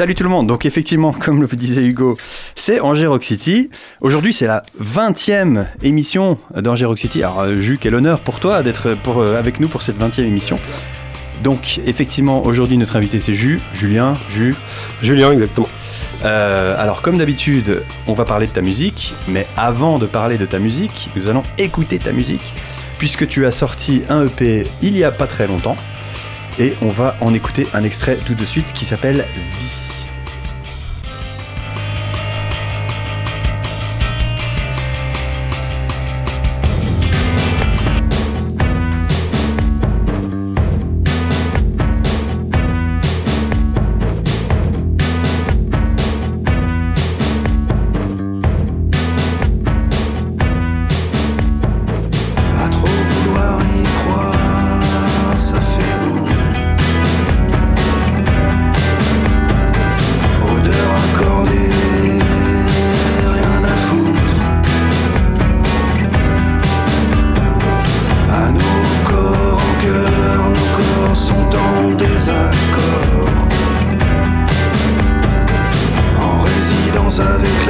Salut tout le monde, donc effectivement, comme le disait Hugo, c'est Angers Rock City. Aujourd'hui, c'est la 20e émission d'Angers Rock City. Alors, euh, Jules, quel honneur pour toi d'être pour, euh, avec nous pour cette 20e émission. Donc, effectivement, aujourd'hui, notre invité, c'est Jus, Julien, Jus. Julien, exactement. Euh, alors, comme d'habitude, on va parler de ta musique, mais avant de parler de ta musique, nous allons écouter ta musique, puisque tu as sorti un EP il y a pas très longtemps, et on va en écouter un extrait tout de suite qui s'appelle Vie.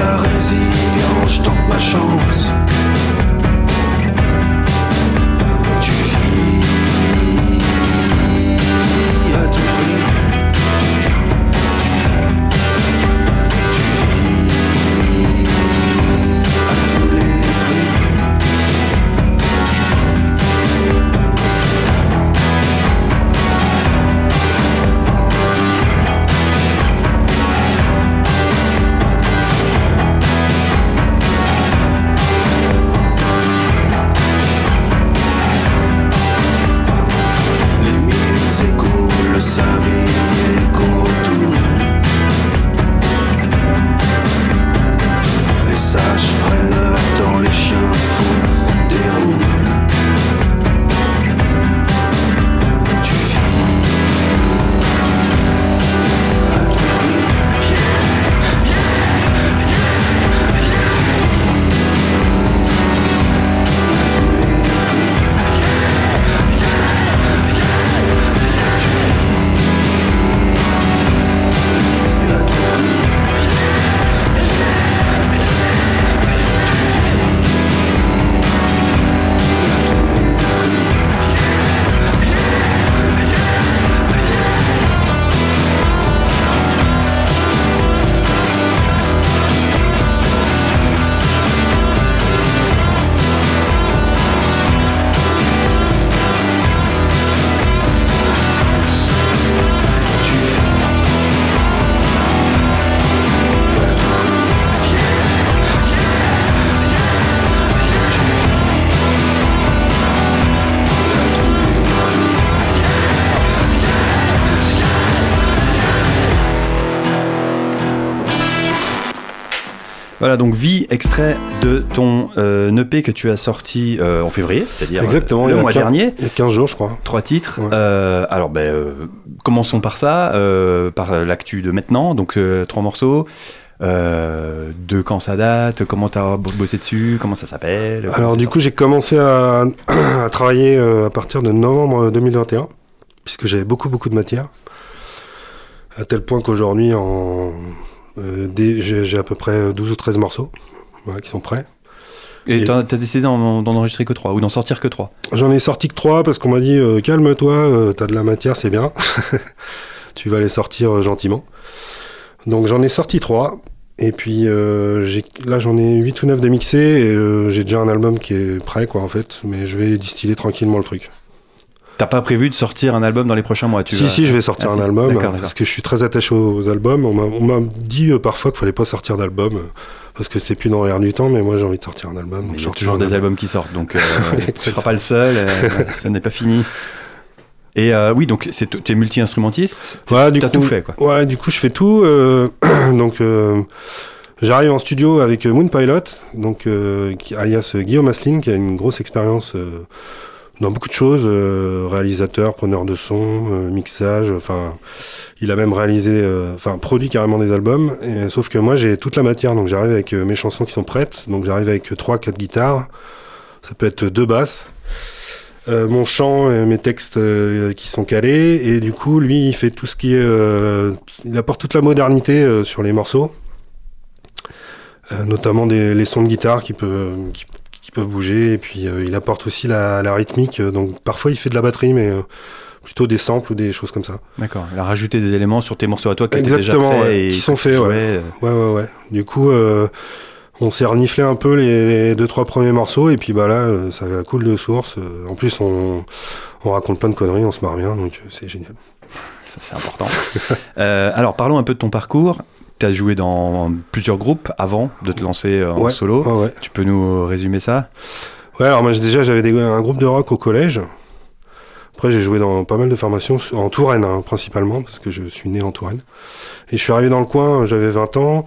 la résilience, je tente ma chance. Voilà, donc Vie, extrait de ton euh, EP que tu as sorti euh, en février, c'est-à-dire Exactement, le il y a mois 15 dernier. Il y a 15 jours, je crois. Trois titres. Ouais. Euh, alors, ben, commençons par ça, par l'actu de maintenant. Donc, trois morceaux. Euh, de quand ça date, comment t'as bossé dessus, comment ça s'appelle Alors du coup, j'ai commencé à, à travailler à partir de novembre 2021, puisque j'avais beaucoup beaucoup de matière, à tel point qu'aujourd'hui, en j'ai j'ai à peu près 12 ou 13 morceaux qui sont prêts. Et t'as décidé d'en enregistrer que trois, ou d'en sortir que trois J'en ai sorti que 3 parce qu'on m'a dit euh, calme-toi, euh, t'as de la matière, c'est bien. tu vas les sortir euh, gentiment. Donc j'en ai sorti 3. Et puis euh, là j'en ai 8 ou 9 de mixés et euh, j'ai déjà un album qui est prêt quoi en fait. Mais je vais distiller tranquillement le truc. T'as pas prévu de sortir un album dans les prochains mois tu si vas- si je vais sortir Ah, un album parce que je suis très attaché aux albums. On m'a- dit euh, parfois qu'il fallait pas sortir d'album parce que c'est plus dans l'air du temps mais moi j'ai envie de sortir un album. donc Il y a sors toujours des album. albums qui sortent, donc euh, tu seras pas le seul, euh, ça n'est pas fini. Et euh, oui, donc tu es multi-instrumentiste. Ouais, T'as coup, tout fait, quoi. Ouais, du coup, je fais tout. donc, j'arrive en studio avec Moon Pilot, donc alias Guillaume Asseline, qui a une grosse expérience dans beaucoup de choses, euh, réalisateur, preneur de son, euh, mixage. Enfin, il a même réalisé, euh, enfin, produit carrément des albums. Et, sauf que moi, j'ai toute la matière, donc j'arrive avec euh, mes chansons qui sont prêtes. Donc, j'arrive avec euh, trois, quatre guitares. Ça peut être deux basses. Mon chant et mes textes qui sont calés et du coup lui il fait tout ce qui est il apporte toute la modernité sur les morceaux notamment des, les sons de guitare qui peuvent qui, qui peuvent bouger. Et puis euh, il apporte aussi la, la rythmique. Donc parfois il fait de la batterie mais euh, plutôt des samples ou des choses comme ça. D'accord. Il a rajouté des éléments sur tes morceaux à toi qui étaient déjà Exactement, faits ouais, et qui sont faits, ouais. euh, ouais ouais ouais. Du coup on s'est reniflé un peu les, les deux trois premiers morceaux. Et puis bah là ça coule de source. En plus on on raconte plein de conneries on se marre bien. Donc c'est génial. Ça, c'est important. Alors, parlons un peu de ton parcours. Tu as joué dans plusieurs groupes avant de te lancer euh, en Ouais. solo. ouais ouais Tu peux nous résumer ça? Ouais, alors moi déjà j'avais des- un groupe de rock au collège. Après j'ai joué dans pas mal de formations en Touraine hein, principalement parce que je suis né en Touraine. Et je suis arrivé dans le coin, j'avais 20 ans.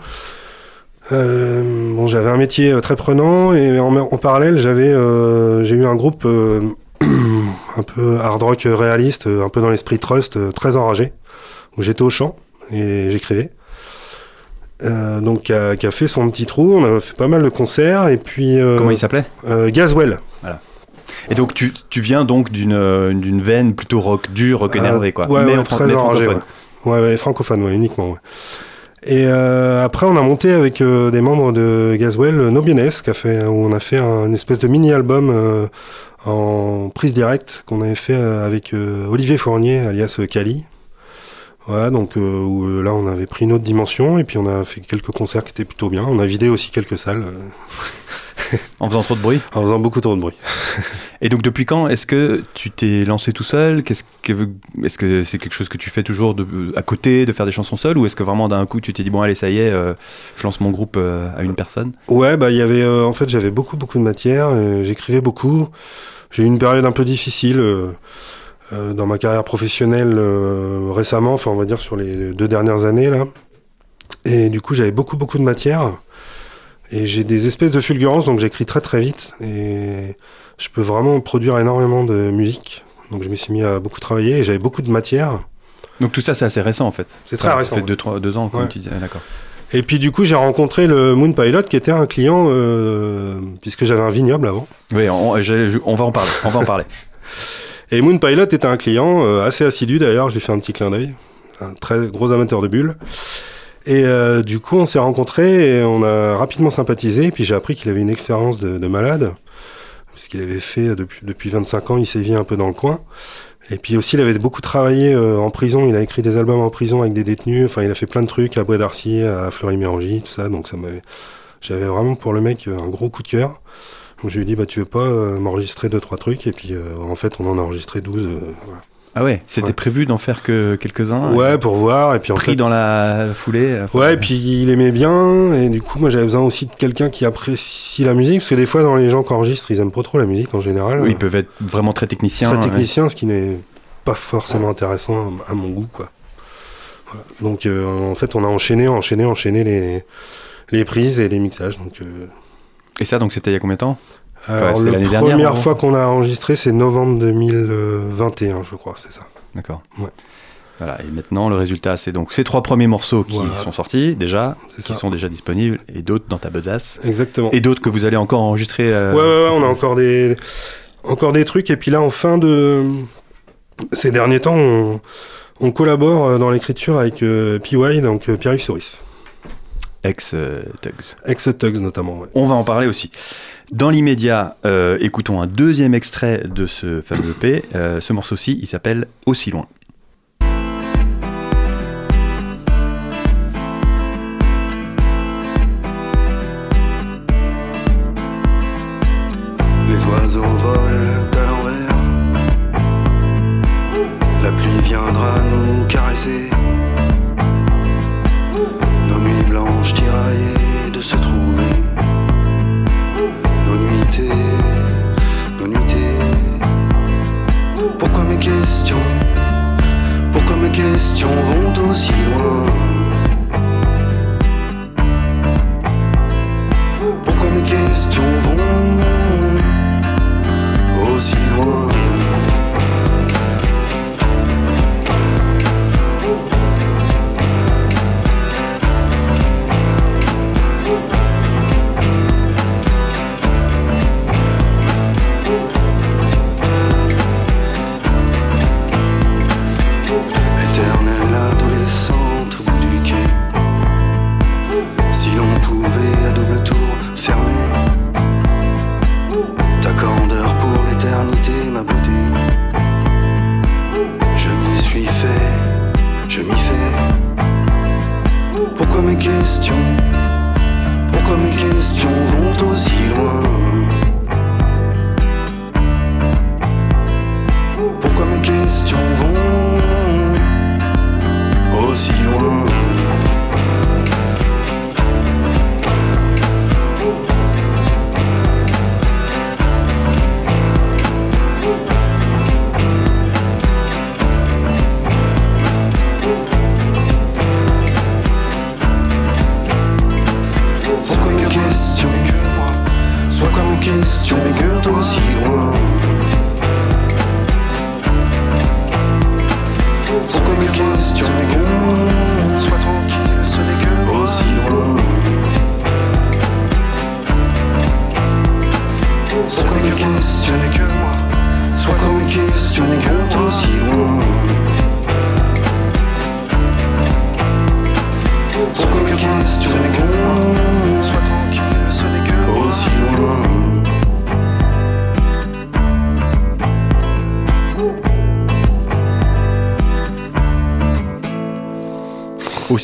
Euh, bon, j'avais un métier euh, très prenant et en, en parallèle j'avais euh, j'ai eu un groupe euh, un peu hard rock réaliste, euh, un peu dans l'esprit trust, euh, très enragé où j'étais au chant et j'écrivais. Euh, donc qui a, qui a fait son petit trou, on a fait pas mal de concerts et puis euh, Comment il s'appelait? euh, Gazwell. Et donc, tu, tu viens donc d'une d'une veine plutôt rock dur, rock énervé, quoi. Ouais, mais ouais, très mais enragé, francophone. ouais. Ouais, francophone, ouais, uniquement. Et après, on a monté avec des membres de Gazwell euh, Nobienes, qui a fait, où on a fait un une espèce de mini-album en prise directe qu'on avait fait avec Olivier Fournier, alias Cali. Voilà, donc euh, euh, là, on avait pris une autre dimension et puis on a fait quelques concerts qui étaient plutôt bien. On a vidé aussi quelques salles euh, En faisant trop de bruit? en faisant beaucoup trop de bruit. Et donc, depuis quand est-ce que tu t'es lancé tout seul? Qu'est-ce que est-ce que c'est quelque chose que tu fais toujours de, à côté, de faire des chansons seul, ou est-ce que vraiment d'un coup tu t'es dit bon allez ça y est, euh, je lance mon groupe euh, à une personne? Ouais, bah il y avait en fait j'avais beaucoup beaucoup de matière, j'écrivais beaucoup. J'ai eu une période un peu difficile euh, dans ma carrière professionnelle euh, récemment, enfin on va dire sur les deux dernières années là. Et du coup j'avais beaucoup beaucoup de matière et j'ai des espèces de fulgurances donc j'écris très très vite et je peux vraiment produire énormément de musique. Donc je me suis mis à beaucoup travailler et j'avais beaucoup de matière. Donc tout ça c'est assez récent en fait. C'est très Ça récent, fait ouais. deux, trois- deux ans comme Ouais. tu disais. Ah, D'accord. Et puis du coup j'ai rencontré le Moon Pilot qui était un client euh, puisque j'avais un vignoble avant. Oui, on va en parler. On va en parler. Et Moon Pilot était un client euh, assez assidu d'ailleurs, je lui fais un petit clin d'œil, un très gros amateur de bulles. Et euh, du coup, on s'est rencontrés et on a rapidement sympathisé. Puis j'ai appris qu'il avait une expérience de, de malade, puisqu'il avait fait depuis, depuis 25 ans, il sévit un peu dans le coin. Et puis aussi, il avait beaucoup travaillé euh, en prison. Il a écrit des albums en prison avec des détenus. Enfin, il a fait plein de trucs à Bois d'Arcy, à Fleury-Mérangis, tout ça. Donc ça m'avait, j'avais vraiment pour le mec un gros coup de cœur. Donc je lui ai dit, bah tu veux pas euh, m'enregistrer deux trois trucs. Et puis euh, en fait, on en a enregistré 12. euh, voilà. Ah ouais, c'était Ouais. prévu d'en faire que quelques-uns. Ouais, pour voir. Et puis en Pris fait, dans la foulée. Ouais, et puis il aimait bien, et du coup, moi j'avais besoin aussi de quelqu'un qui apprécie la musique, parce que des fois, dans les gens qui enregistrent, ils aiment pas trop la musique en général. Oui, ils peuvent être vraiment très techniciens. Très ouais. technicien, ce qui n'est pas forcément intéressant à mon goût, quoi. Voilà. Donc, euh, en fait, on a enchaîné, enchaîné, enchaîné les, les prises et les mixages. Donc, euh, Et ça, donc c'était il y a combien de temps alors, c'est la première dernière, fois qu'on a enregistré, c'est novembre 2021, je crois, c'est ça. D'accord. Ouais. Voilà, et maintenant le résultat, c'est donc ces trois premiers morceaux qui Voilà. sont sortis déjà, qui ça. sont déjà disponibles, et d'autres dans ta besace, Exactement. et d'autres que vous allez encore enregistrer. euh, Ouais, ouais, ouais, on a encore des, encore des trucs. Et puis là, en fin de. Ces derniers temps, on, on collabore euh, dans l'écriture avec euh, PY, donc euh, Pierre-Yves Souris. Ex-Tugs. Ex-Tugs notamment. ouais. On va en parler aussi. Dans l'immédiat, euh, écoutons un deuxième extrait de ce fameux EP. Euh, ce morceau-ci, il s'appelle Aussi loin.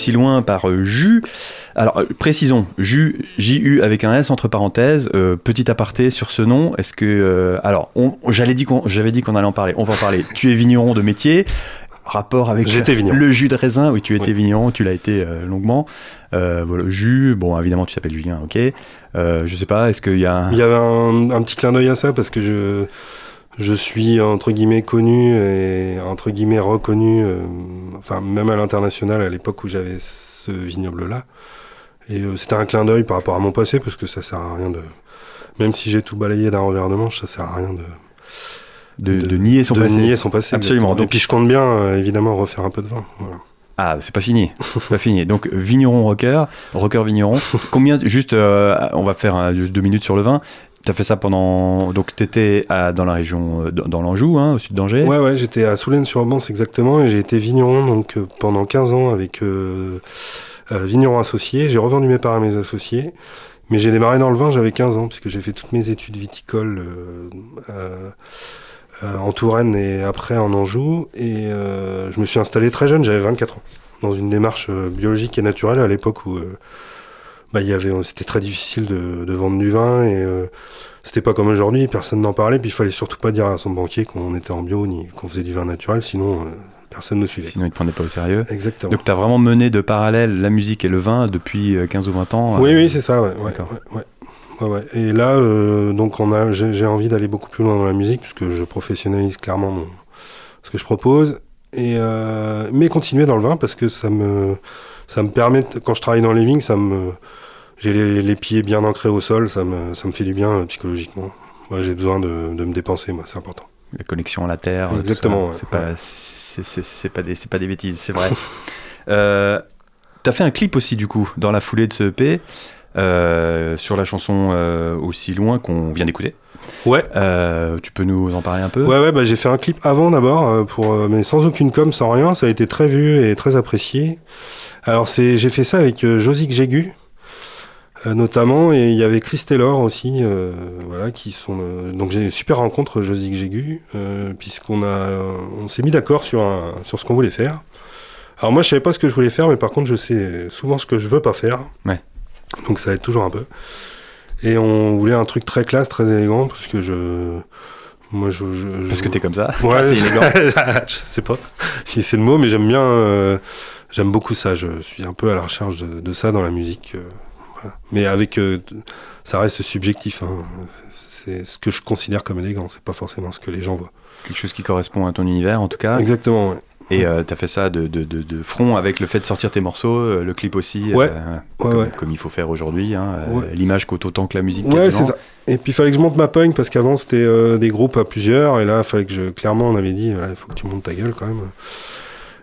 Aussi loin par euh, Jus. Alors, euh, précisons, Jus, J-U avec un S entre parenthèses. Euh, petit aparté sur ce nom. Est-ce que. euh, alors, on- j'allais dit qu'on- j'avais dit qu'on allait en parler. On va en parler. tu es vigneron de métier. Rapport avec le jus de raisin. Oui, tu étais Oui. vigneron, tu l'as été euh, longuement. Euh, voilà, jus, bon, évidemment, tu t'appelles Julien, ok. Euh, je sais pas, est-ce qu'il y a. Il y avait un, un petit clin d'œil à ça parce que je, je suis entre guillemets connu et entre guillemets reconnu, euh, enfin même à l'international à l'époque où j'avais ce vignoble-là. Et euh, c'était un clin d'œil par rapport à mon passé parce que ça sert à rien de. Même si j'ai tout balayé d'un revers de manche, ça sert à rien de, de, de nier son de passé nier son passé. Absolument. exactement. Et Donc- puis je compte bien euh, évidemment refaire un peu de vin. Voilà. Ah, c'est pas fini. Pas fini. Donc, vigneron rocker, rocker vigneron. Combien, juste, on va faire juste deux minutes sur le vin. T'as fait ça pendant. Donc, t'étais à- dans la région, euh, dans, l'Anjou, hein, au sud d'Angers. Ouais, ouais, j'étais à Soulaine-sur-Bance exactement et j'ai été vigneron donc euh, pendant 15 ans avec euh, vigneron associé. J'ai revendu mes parts à mes associés, mais j'ai démarré dans le vin, j'avais 15 ans puisque j'ai fait toutes mes études viticoles en Touraine et après en Anjou et je me suis installé très jeune, j'avais 24 ans, dans une démarche biologique et naturelle à l'époque où bah, il y avait, c'était très difficile de, de vendre du vin et euh, c'était pas comme aujourd'hui, personne n'en parlait, puis il fallait surtout pas dire à son banquier qu'on était en bio ni qu'on faisait du vin naturel, sinon euh, personne ne suivait. Sinon, ils te prenaient pas au sérieux. Exactement. Donc, t'as vraiment mené de parallèle la musique et le vin depuis euh, 15 ou 20 ans. oui, euh, oui, c'est ça, ouais. ouais. Et là, euh, donc, on a, j'ai envie d'aller beaucoup plus loin dans la musique, puisque je professionnalise clairement mon, ce que je propose, et, euh, mais continuer dans le vin, parce que ça me, ça me permet, quand je travaille dans les vignes, ça me, j'ai les, les pieds bien ancrés au sol, ça me, ça me fait du bien euh, psychologiquement. Moi, j'ai besoin de, de me dépenser, moi, c'est important. La connexion à la terre. Exactement, ça. ouais. C'est pas, c'est- c'est- c'est pas des, c'est pas des bêtises, c'est vrai. euh, t'as fait un clip aussi, du coup, dans la foulée de ce EP, euh, sur la chanson euh, Aussi loin qu'on vient d'écouter. Ouais. Euh, tu peux nous en parler un peu? Ouais, ouais, bah, j'ai fait un clip avant d'abord, pour, mais sans aucune com, sans rien. Ça a été très vu et très apprécié. Alors, c'est, j'ai fait ça avec Josique Jégu, notamment, et il y avait Chris Taylor aussi, euh, voilà, qui sont. euh, donc, j'ai une super rencontre, Josique Jégu, euh, puisqu'on a, euh, on s'est mis d'accord sur, un, sur ce qu'on voulait faire. Alors, moi, je savais pas ce que je voulais faire, mais par contre, je sais souvent ce que je veux pas faire. Ouais. Donc, ça aide toujours un peu. Et on voulait un truc très classe, très élégant, parce que je. Moi, je. je- je- Parce que t'es comme ça. Ouais, Ah, c'est élégant. je sais pas si c'est le mot, mais j'aime bien. euh, j'aime beaucoup ça. Je suis un peu à la recherche de, de ça dans la musique. euh. Mais avec. euh, ça reste subjectif. hein. C'est ce que je considère comme élégant. C'est pas forcément ce que les gens voient. quelque chose qui correspond à ton univers en tout cas. Exactement, ouais. Et euh, t'as fait ça de, de, de, de front avec le fait de sortir tes morceaux, euh, le clip aussi, Ouais. euh, Ouais, comme, ouais. comme il faut faire aujourd'hui. Hein. L'image coûte autant que la musique. Ouais, c'est ça. Et puis il fallait que je monte ma punk parce qu'avant c'était des groupes à plusieurs et là il fallait que je clairement on avait dit il faut que tu montes ta gueule quand même.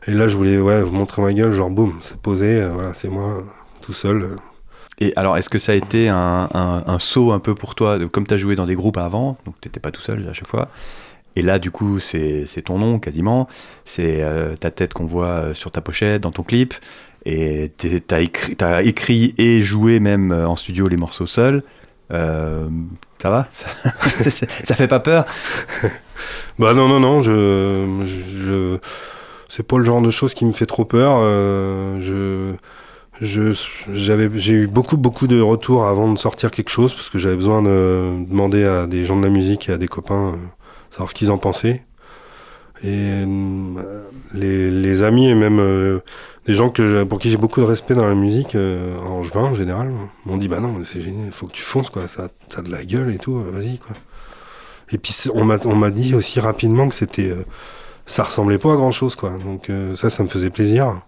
Et là je voulais ouais vous montrer ma gueule genre boum c'est posé voilà c'est moi tout seul. Et alors, est-ce que ça a été un, saut un peu pour toi, comme tu as joué dans des groupes avant, donc t'étais pas tout seul à chaque fois, et là, du coup, c'est ton nom quasiment, c'est euh, ta tête qu'on voit euh, sur ta pochette, dans ton clip, et t'es- t'as écrit, et joué même euh, en studio les morceaux seul. Euh, ça va? Ça, ça fait pas peur? Bah non non non je, je, c'est pas le genre de choses qui me fait trop peur. je j'ai eu beaucoup beaucoup de retours avant de sortir quelque chose parce que j'avais besoin de demander à des gens de la musique et à des copains euh, savoir ce qu'ils en pensaient. Et euh, les, les amis et même euh, des gens que pour qui j'ai beaucoup de respect dans la musique, euh, en juin en général, m'ont dit bah non, c'est génial, faut que tu fonces quoi, ça, ça a de la gueule et tout, vas-y quoi. Et puis on m'a dit aussi rapidement que c'était ça ressemblait pas à grand chose quoi. Donc ça ça me faisait plaisir.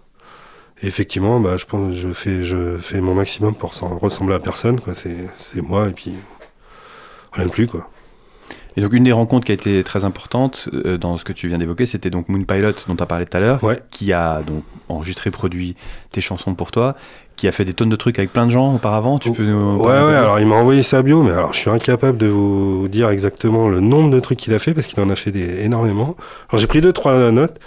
Et effectivement, bah je pense je fais je fais mon maximum pour ressembler à personne quoi, c'est moi et puis rien de plus quoi. Et donc, une des rencontres qui a été très importante euh, dans ce que tu viens d'évoquer, c'était donc Moon Pilot, dont tu as parlé tout à l'heure, Ouais. qui a donc enregistré, produit tes chansons pour toi, qui a fait des tonnes de trucs avec plein de gens auparavant. Tu peux nous Ouais, ouais, alors il m'a envoyé sa bio, mais alors je suis incapable de vous dire exactement le nombre de trucs qu'il a fait parce qu'il en a fait des, énormément. Alors j'ai pris deux, trois notes.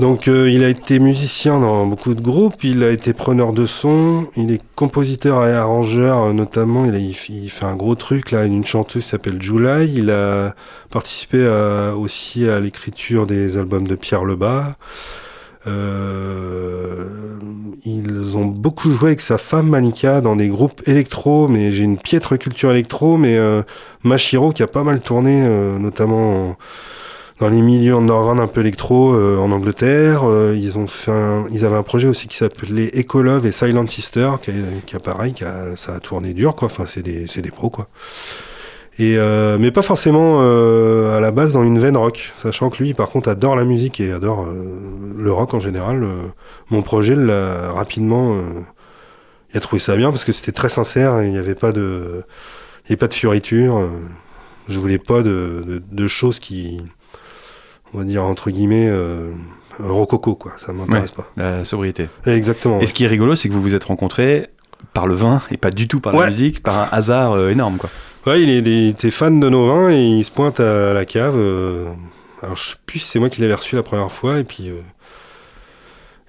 Donc euh, il a été musicien dans beaucoup de groupes, il a été preneur de son, il est compositeur et arrangeur euh, notamment, il, a, fait- un gros truc là, une chanteuse s'appelle July, il a participé à- aussi à l'écriture des albums de Pierre Lebas. Euh, ils ont beaucoup joué avec sa femme Malika dans des groupes électro, mais j'ai une piètre culture électro, mais euh, Mashiro qui a pas mal tourné, euh, notamment en- dans les milieux underground un peu électro euh, en Angleterre. Euh, ils ont fait un- ils avaient un projet aussi qui s'appelait Ecolove et Silent Sister, qui a, qui a pareil, qui a, ça a tourné dur, quoi. Enfin, c'est des, c'est des pros, quoi. Et euh, mais pas forcément euh, à la base dans une veine rock, sachant que lui, par contre, adore la musique et adore euh, le rock en général. Euh, mon projet, l'a rapidement, il a trouvé ça bien parce que c'était très sincère il n'y avait pas de, il y avait pas de fioriture. je voulais pas de, de, de choses qui, on va dire entre guillemets, euh, rococo quoi. Ça m'intéresse La sobriété. pas. Exactement. Et ce qui est rigolo, c'est que vous vous êtes rencontrés par le vin et pas du tout par la musique, par un hasard euh, énorme, quoi. Ouais, il, est, il était fan de nos vins et il se pointe à la cave. euh, alors je sais plus si c'est moi qui l'avais reçu la première fois et puis euh,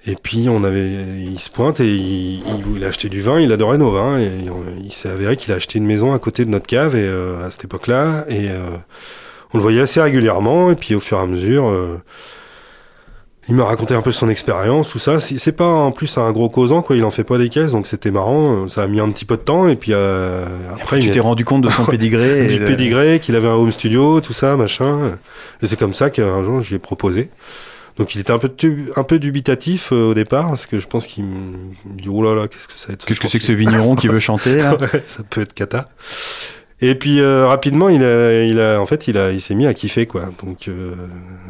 et puis on avait, il se pointe et il, il voulait acheter du vin. Il adorait nos vins et on- il s'est avéré qu'il a acheté une maison à côté de notre cave et à cette époque-là et on le voyait assez régulièrement et puis au fur et à mesure. euh, il m'a raconté un peu son expérience, tout ça. C'est pas en plus un gros causant, quoi. Il en fait pas des caisses, donc c'était marrant. Ça a mis un petit peu de temps, et puis euh, après, tu il t'es rendu compte de son pédigré. du de- pédigré, qu'il avait un home studio, tout ça, machin. Et c'est comme ça qu'un jour, je lui ai proposé. Donc il était un peu, tu- un peu dubitatif euh, au départ, parce que je pense qu'il me il me dit, oh là là, qu'est-ce que ça va être Qu'est-ce que c'est que ce vigneron qui veut chanter là? Ouais, ça peut être cata. Et puis euh, rapidement, il a, il a, en fait, il a, il s'est mis à kiffer quoi. Donc euh,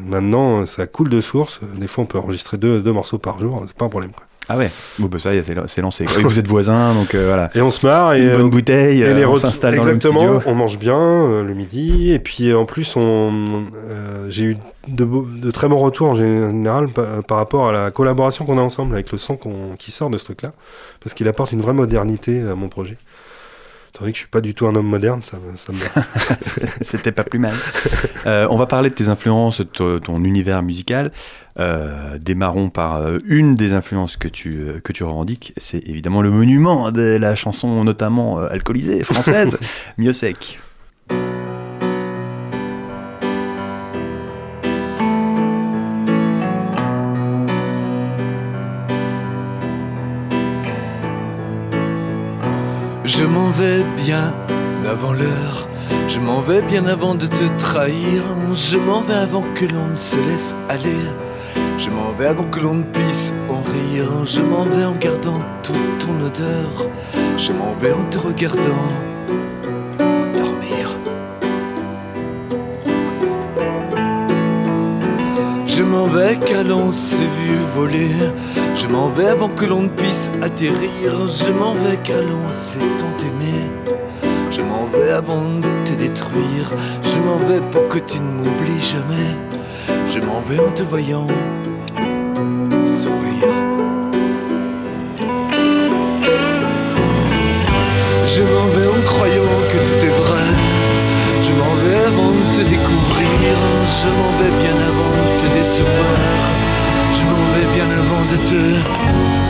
maintenant, ça coule de source. Des fois, on peut enregistrer deux, deux morceaux par jour, c'est pas un problème. Quoi. Ah ouais. Bon bah ça c'est lancé. quoi. Vous êtes voisins, donc euh, voilà. Et on se marre et Une bonne euh, bouteille, Et euh, les on retours- s'installe dans le Exactement, on mange bien euh, le midi. Et puis euh, en plus, on, euh, j'ai eu de, de très bons retours en général par, par rapport à la collaboration qu'on a ensemble avec le son qui sort de ce truc-là. Parce qu'il apporte une vraie modernité à mon projet. Étant donné que je suis pas du tout un homme moderne, ça, me- ça me. C'était pas plus mal. Euh, on va parler de tes influences, de ton, univers musical. Euh, démarrons par euh, une des influences que tu, que tu revendiques. C'est évidemment le monument de la chanson, notamment alcoolisée, française, Mieux Je m'en vais bien avant l'heure, je m'en vais bien avant de te trahir, je m'en vais avant que l'on ne se laisse aller, je m'en vais avant que l'on ne puisse en rire, je m'en vais en gardant toute ton odeur, je m'en vais en te regardant m'en vais car l'on s'est vu voler. Je m'en vais avant que l'on ne puisse atterrir. Je m'en vais car l'on s'est tant aimé. Je m'en vais avant de te détruire. Je m'en vais pour que tu ne m'oublies jamais. Je m'en vais en te voyant sourire. Je m'en vais en croyant que tout est vrai. Je m'en vais avant de te découvrir. Je m'en vais bien avant Je m'en vais bien avant de te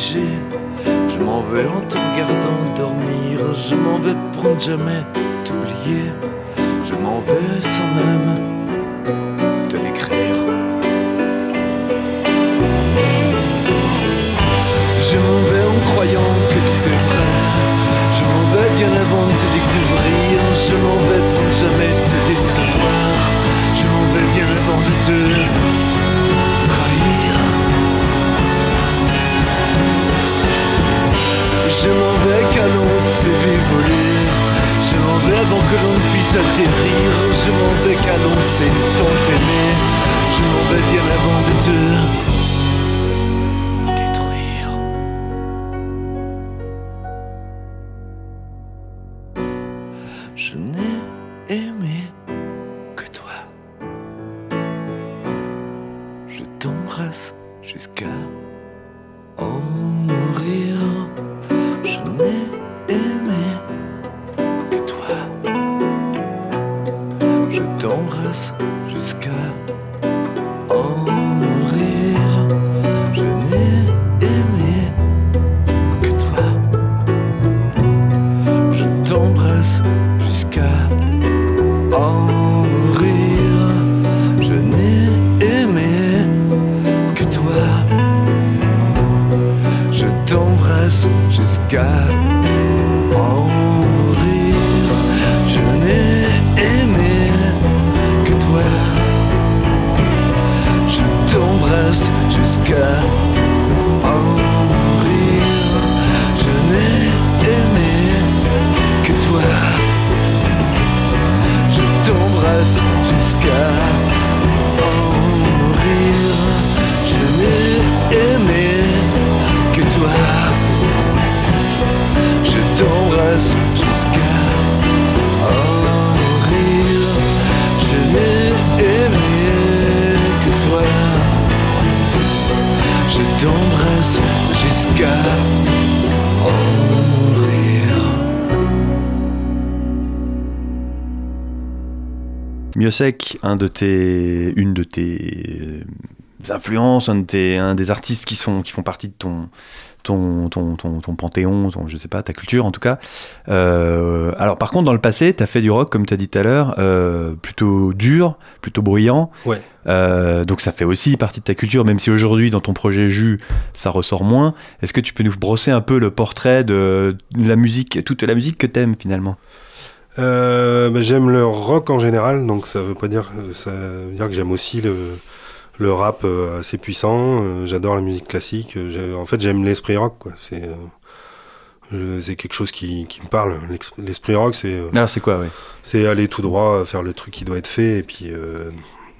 Je m'en vais en te regardant dormir. Je m'en vais ne jamais puisse atterrir Je m'en vais s'est tant aimé Je m'en vais bien avant de te Miosek, un de tes, une de tes euh, influences, un, de un des artistes qui, sont, qui font partie de ton, ton, ton, ton, panthéon, ton, je sais pas, ta culture en tout cas. Euh, alors par contre, dans le passé, tu as fait du rock, comme tu as dit tout à l'heure, euh, plutôt dur, plutôt bruyant. Ouais. donc ça fait aussi partie de ta culture, même si aujourd'hui dans ton projet Jus, ça ressort moins. Est-ce que tu peux nous brosser un peu le portrait de la musique, toute la musique que tu aimes finalement? Euh, bah, J'aime le rock en général, donc ça veut pas dire, ça veut dire que j'aime aussi le, le rap euh, assez puissant. Euh, j'adore la musique classique. Euh, en fait, j'aime l'esprit rock. C'est c'est quelque chose qui, qui me parle. L'esprit rock, c'est. Alors, c'est quoi, oui C'est aller tout droit, faire le truc qui doit être fait, et puis.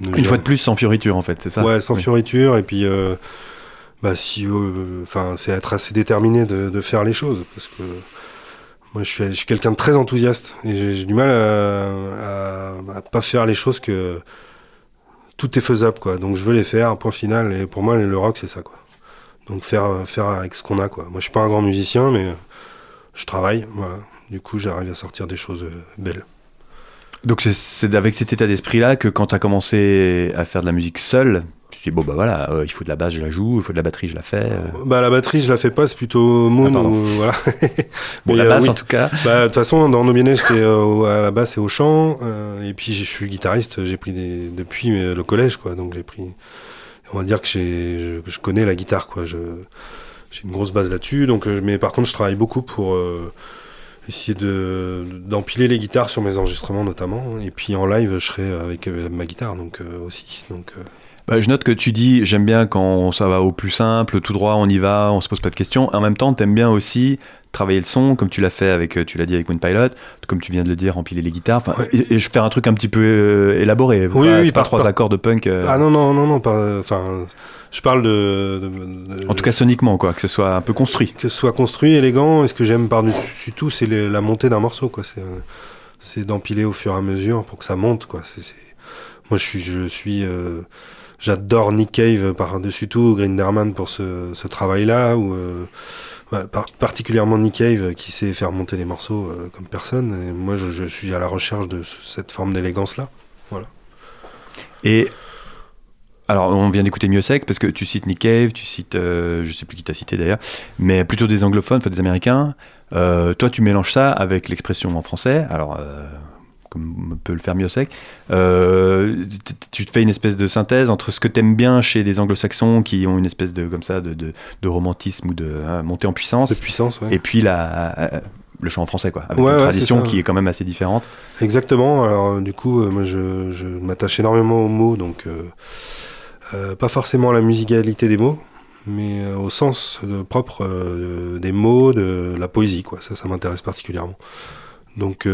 Une fois de plus, sans fioriture, en fait, c'est ça? Ouais, sans fioriture, et puis. bah, si. Enfin, c'est être assez déterminé de, de, faire les choses, parce que moi, je suis, quelqu'un de très enthousiaste et j'ai du mal à, à, pas faire les choses que tout est faisable, quoi. Donc, je veux les faire, point final. Et pour moi, le rock, c'est ça, quoi. Donc, faire, faire avec ce qu'on a, quoi. Moi, je suis pas un grand musicien, mais je travaille. Du coup, j'arrive à sortir des choses euh, belles. Donc c'est- avec cet état d'esprit-là que quand tu as commencé à faire de la musique seul, te dis bon bah voilà, euh, il faut de la basse, je la joue, il faut de la batterie, je la fais. euh. Bah, la batterie, je la fais pas, c'est plutôt Moon. Ah, ou- voilà. Bon, la euh, basse oui. en tout cas. Bah, de toute façon, dans nos Biennales, j'étais à la basse et au chant. et puis, je suis guitariste, j'ai pris des, depuis le collège, quoi. Donc, j'ai pris. On va dire que, j'ai- je, je connais la guitare, quoi. Je, j'ai une grosse base là-dessus. Donc, mais par contre, je travaille beaucoup pour euh, essayer de, d'empiler les guitares sur mes enregistrements, notamment. Et puis, en live, je serai avec ma guitare, donc euh, aussi. Donc, euh, Bah, je note que tu dis j'aime bien quand ça va au plus simple, tout droit, on y va, on se pose pas de questions. En même temps, t'aimes bien aussi travailler le son, comme tu l'as fait avec, euh, tu l'as dit avec Moonpilot, comme tu viens de le dire, empiler les guitares, Ouais. et, faire un truc un petit peu euh, élaboré. Oui, pas, oui, c'est pas par- trois par- accords de punk. euh, Ah non, non, non, non. Enfin, je parle de. de- de- En tout cas, soniquement, quoi, que ce soit un peu construit. que ce soit construit, élégant, et ce que j'aime par-dessus tout, c'est la montée d'un morceau, quoi. C'est, d'empiler au fur et à mesure pour que ça monte, quoi. Moi, je suis, je suis, euh, j'adore Nick Cave par-dessus tout, Grinderman pour ce, ce travail-là, ou euh, particulièrement Nick Cave qui sait faire monter les morceaux euh, comme personne. Moi, je, suis à la recherche de ce- cette forme d'élégance-là. Et alors, on vient d'écouter Mieux Sec parce que tu cites Nick Cave, tu cites, euh, je sais plus qui t'a cité d'ailleurs, mais plutôt des anglophones, enfin des américains. Euh, toi, tu mélanges ça avec l'expression en français, alors comme peut le faire Mieux Sec. Euh, tu te fais une espèce de synthèse entre ce que t'aimes bien chez des anglo-saxons qui ont une espèce de comme ça de, de, de romantisme ou de hein, montée en puissance, De puissance, ouais. et puis la, le chant en français, quoi, avec Ouais, une ouais, tradition qui est quand même assez différente. Exactement. Alors, euh, du coup, euh, moi, je, je m'attache énormément aux mots, donc euh, euh, pas forcément à la musicalité des mots, mais au sens propre des mots, de la poésie, quoi. Ça, ça m'intéresse particulièrement. Donc,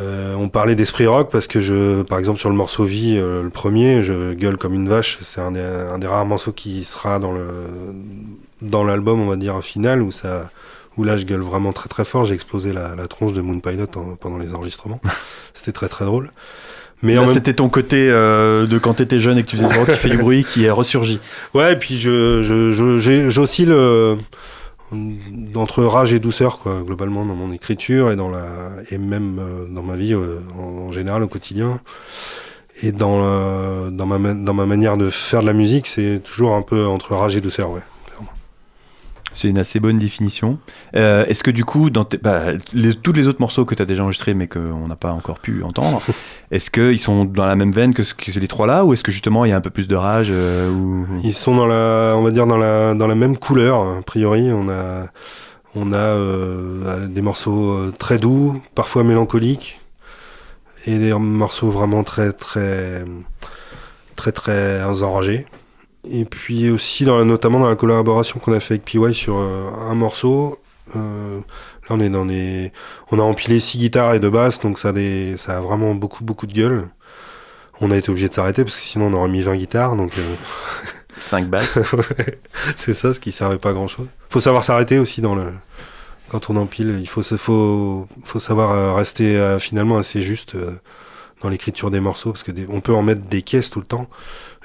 euh, on parlait d'esprit rock parce que je, par exemple, sur le morceau Vie, euh, le premier, je gueule comme une vache. C'est un des, un des rares morceaux qui sera dans le dans l'album, on va dire final, où ça où là je gueule vraiment très très fort. J'ai explosé la, la tronche de Moon Pilot en- pendant les enregistrements. C'était très très drôle. Mais Là, en même c'était ton côté euh, de quand t'étais jeune et que tu faisais du rock qui fait du bruit qui est ressurgi. Ouais, et puis je, euh, entre rage et douceur, quoi, globalement, dans mon écriture et, dans la, et même euh, dans ma vie euh, en, général, au quotidien. Et dans, la- dans, ma, ma- dans ma manière de faire de la musique, c'est toujours un peu entre rage et douceur, ouais. C'est une assez bonne définition. Euh, Est-ce que du coup, dans bah, les- tous les autres morceaux que tu as déjà enregistrés mais qu'on n'a pas encore pu entendre, est-ce qu'ils sont dans la même veine que, que les trois-là ou est-ce que justement il y a un peu plus de rage euh, ou... Ils sont dans la, on va dire dans la, dans la même couleur. A priori, on a, on a euh, des morceaux très doux, parfois mélancoliques, et des morceaux vraiment très, très, très, très enragés. Et puis aussi, dans notamment dans la collaboration qu'on a fait avec PY sur euh, un morceau. euh, là, on est dans des, on a empilé six guitares et deux basses, donc ça a des, ça a vraiment beaucoup, beaucoup de gueule. On a été obligé de s'arrêter parce que sinon on aurait mis 20 guitares, donc. euh, 5 basses Ouais, c'est ça, ce qui servait pas à grand chose. Faut savoir s'arrêter aussi dans le. Quand on empile, il faut, se- faut, faut savoir euh, rester euh, finalement assez juste euh, dans l'écriture des morceaux, parce que des- on peut en mettre des caisses tout le temps,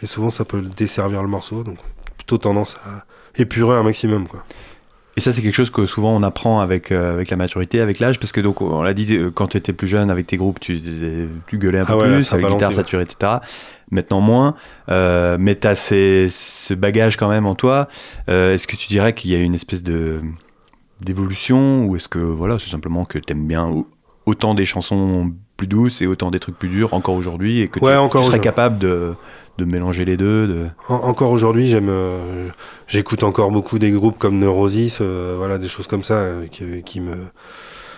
et souvent ça peut desservir le morceau, donc plutôt tendance à épurer un maximum, quoi. Et ça, c'est quelque chose que souvent on apprend avec, euh, avec la maturité, avec l'âge, parce que donc on l'a dit, euh, quand tu étais plus jeune avec tes groupes, tu, tu gueulais un peu Ah ouais, plus, avec guitare saturée, etc. Maintenant moins, euh, mais tu as ce bagage quand même en toi. Euh, est-ce que tu dirais qu'il y a une espèce de d'évolution, ou est-ce que voilà, c'est simplement que tu aimes bien au- autant des chansons plus douces et autant des trucs plus durs encore aujourd'hui, et que Ouais, tu, encore tu serais capable de, de mélanger les deux de... En- encore aujourd'hui, j'aime, euh, j'écoute encore beaucoup des groupes comme Neurosis, euh, voilà, des choses comme ça euh, qui, qui me,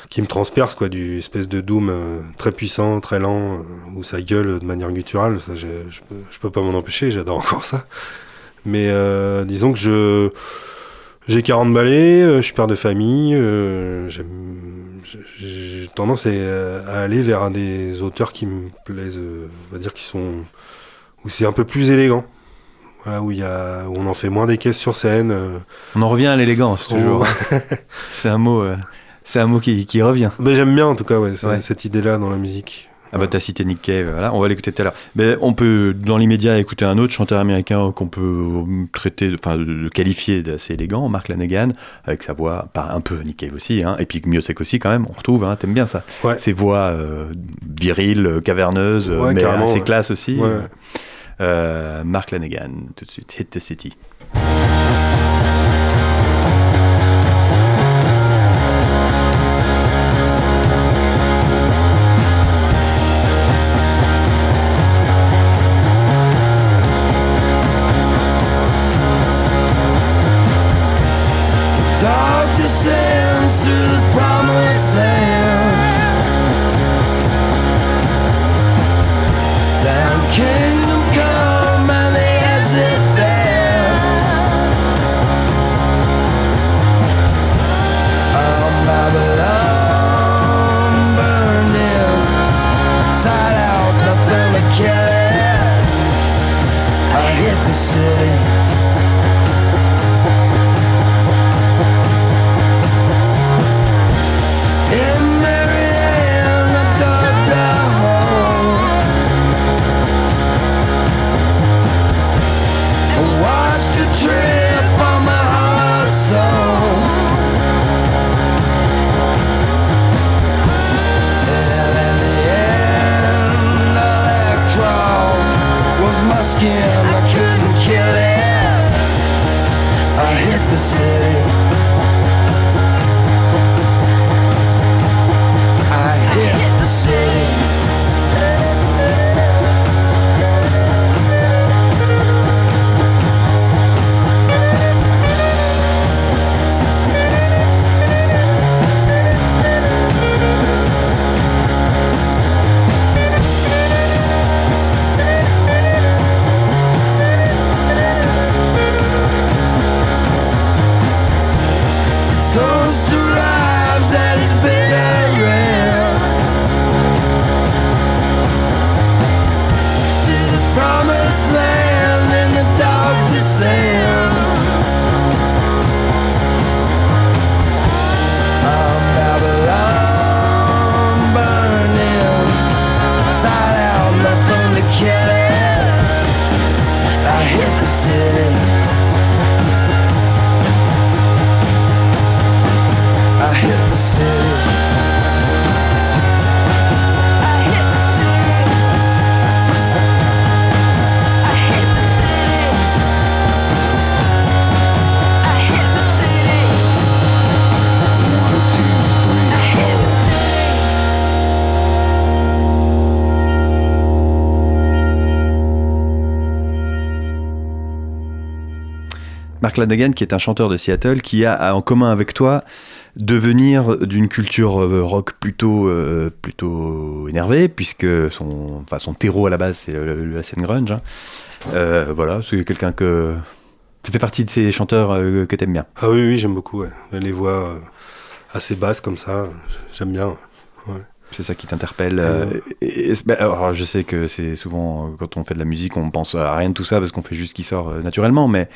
qui me transpercent, quoi, du espèce de doom très puissant, très lent, où ça gueule de manière gutturale. Ça, je, peux, je peux pas m'en empêcher, j'adore encore ça. Mais disons que je, j'ai 40 balais, euh, je suis père de famille, euh, j'ai tendance à, aller vers des auteurs qui me plaisent, euh, on va dire qui sont où c'est un peu plus élégant. Voilà, où, il y a, où on en fait moins des caisses sur scène. On en revient à l'élégance toujours. Oh. c'est un mot, c'est un mot qui, qui revient. Mais j'aime bien en tout cas ouais, ça- Ouais. cette idée-là dans la musique. Ah bah t'as cité Nick Cave, voilà, on va l'écouter tout à l'heure. Mais on peut, dans l'immédiat, écouter un autre chanteur américain qu'on peut traiter, enfin, qualifier d'assez élégant, Mark Lanegan, avec sa voix, pas un peu Nick Cave aussi, hein, et puis Miosek aussi quand même, on retrouve, hein, t'aimes bien ça. Ouais. Ses voix euh, viriles, caverneuses, Ouais, mais carrément, assez ouais. classe aussi. Ouais. Euh, Mark Lanegan, tout de suite, Hit the City. Mark Lanegan, qui est un chanteur de Seattle, qui a, en commun avec toi de venir d'une culture euh, rock plutôt, euh, plutôt énervée, puisque son, enfin, son terreau à la base, c'est la scène grunge. hein. Euh, voilà, c'est quelqu'un que. Ça fait partie de ces chanteurs euh, que t'aimes bien. Ah oui, oui, j'aime beaucoup. ouais. Les voix assez basses comme ça, j'aime bien. ouais. C'est ça qui t'interpelle. euh, alors, je sais que c'est souvent, quand on fait de la musique, on pense à rien de tout ça parce qu'on fait juste ce qui sort euh, naturellement, mais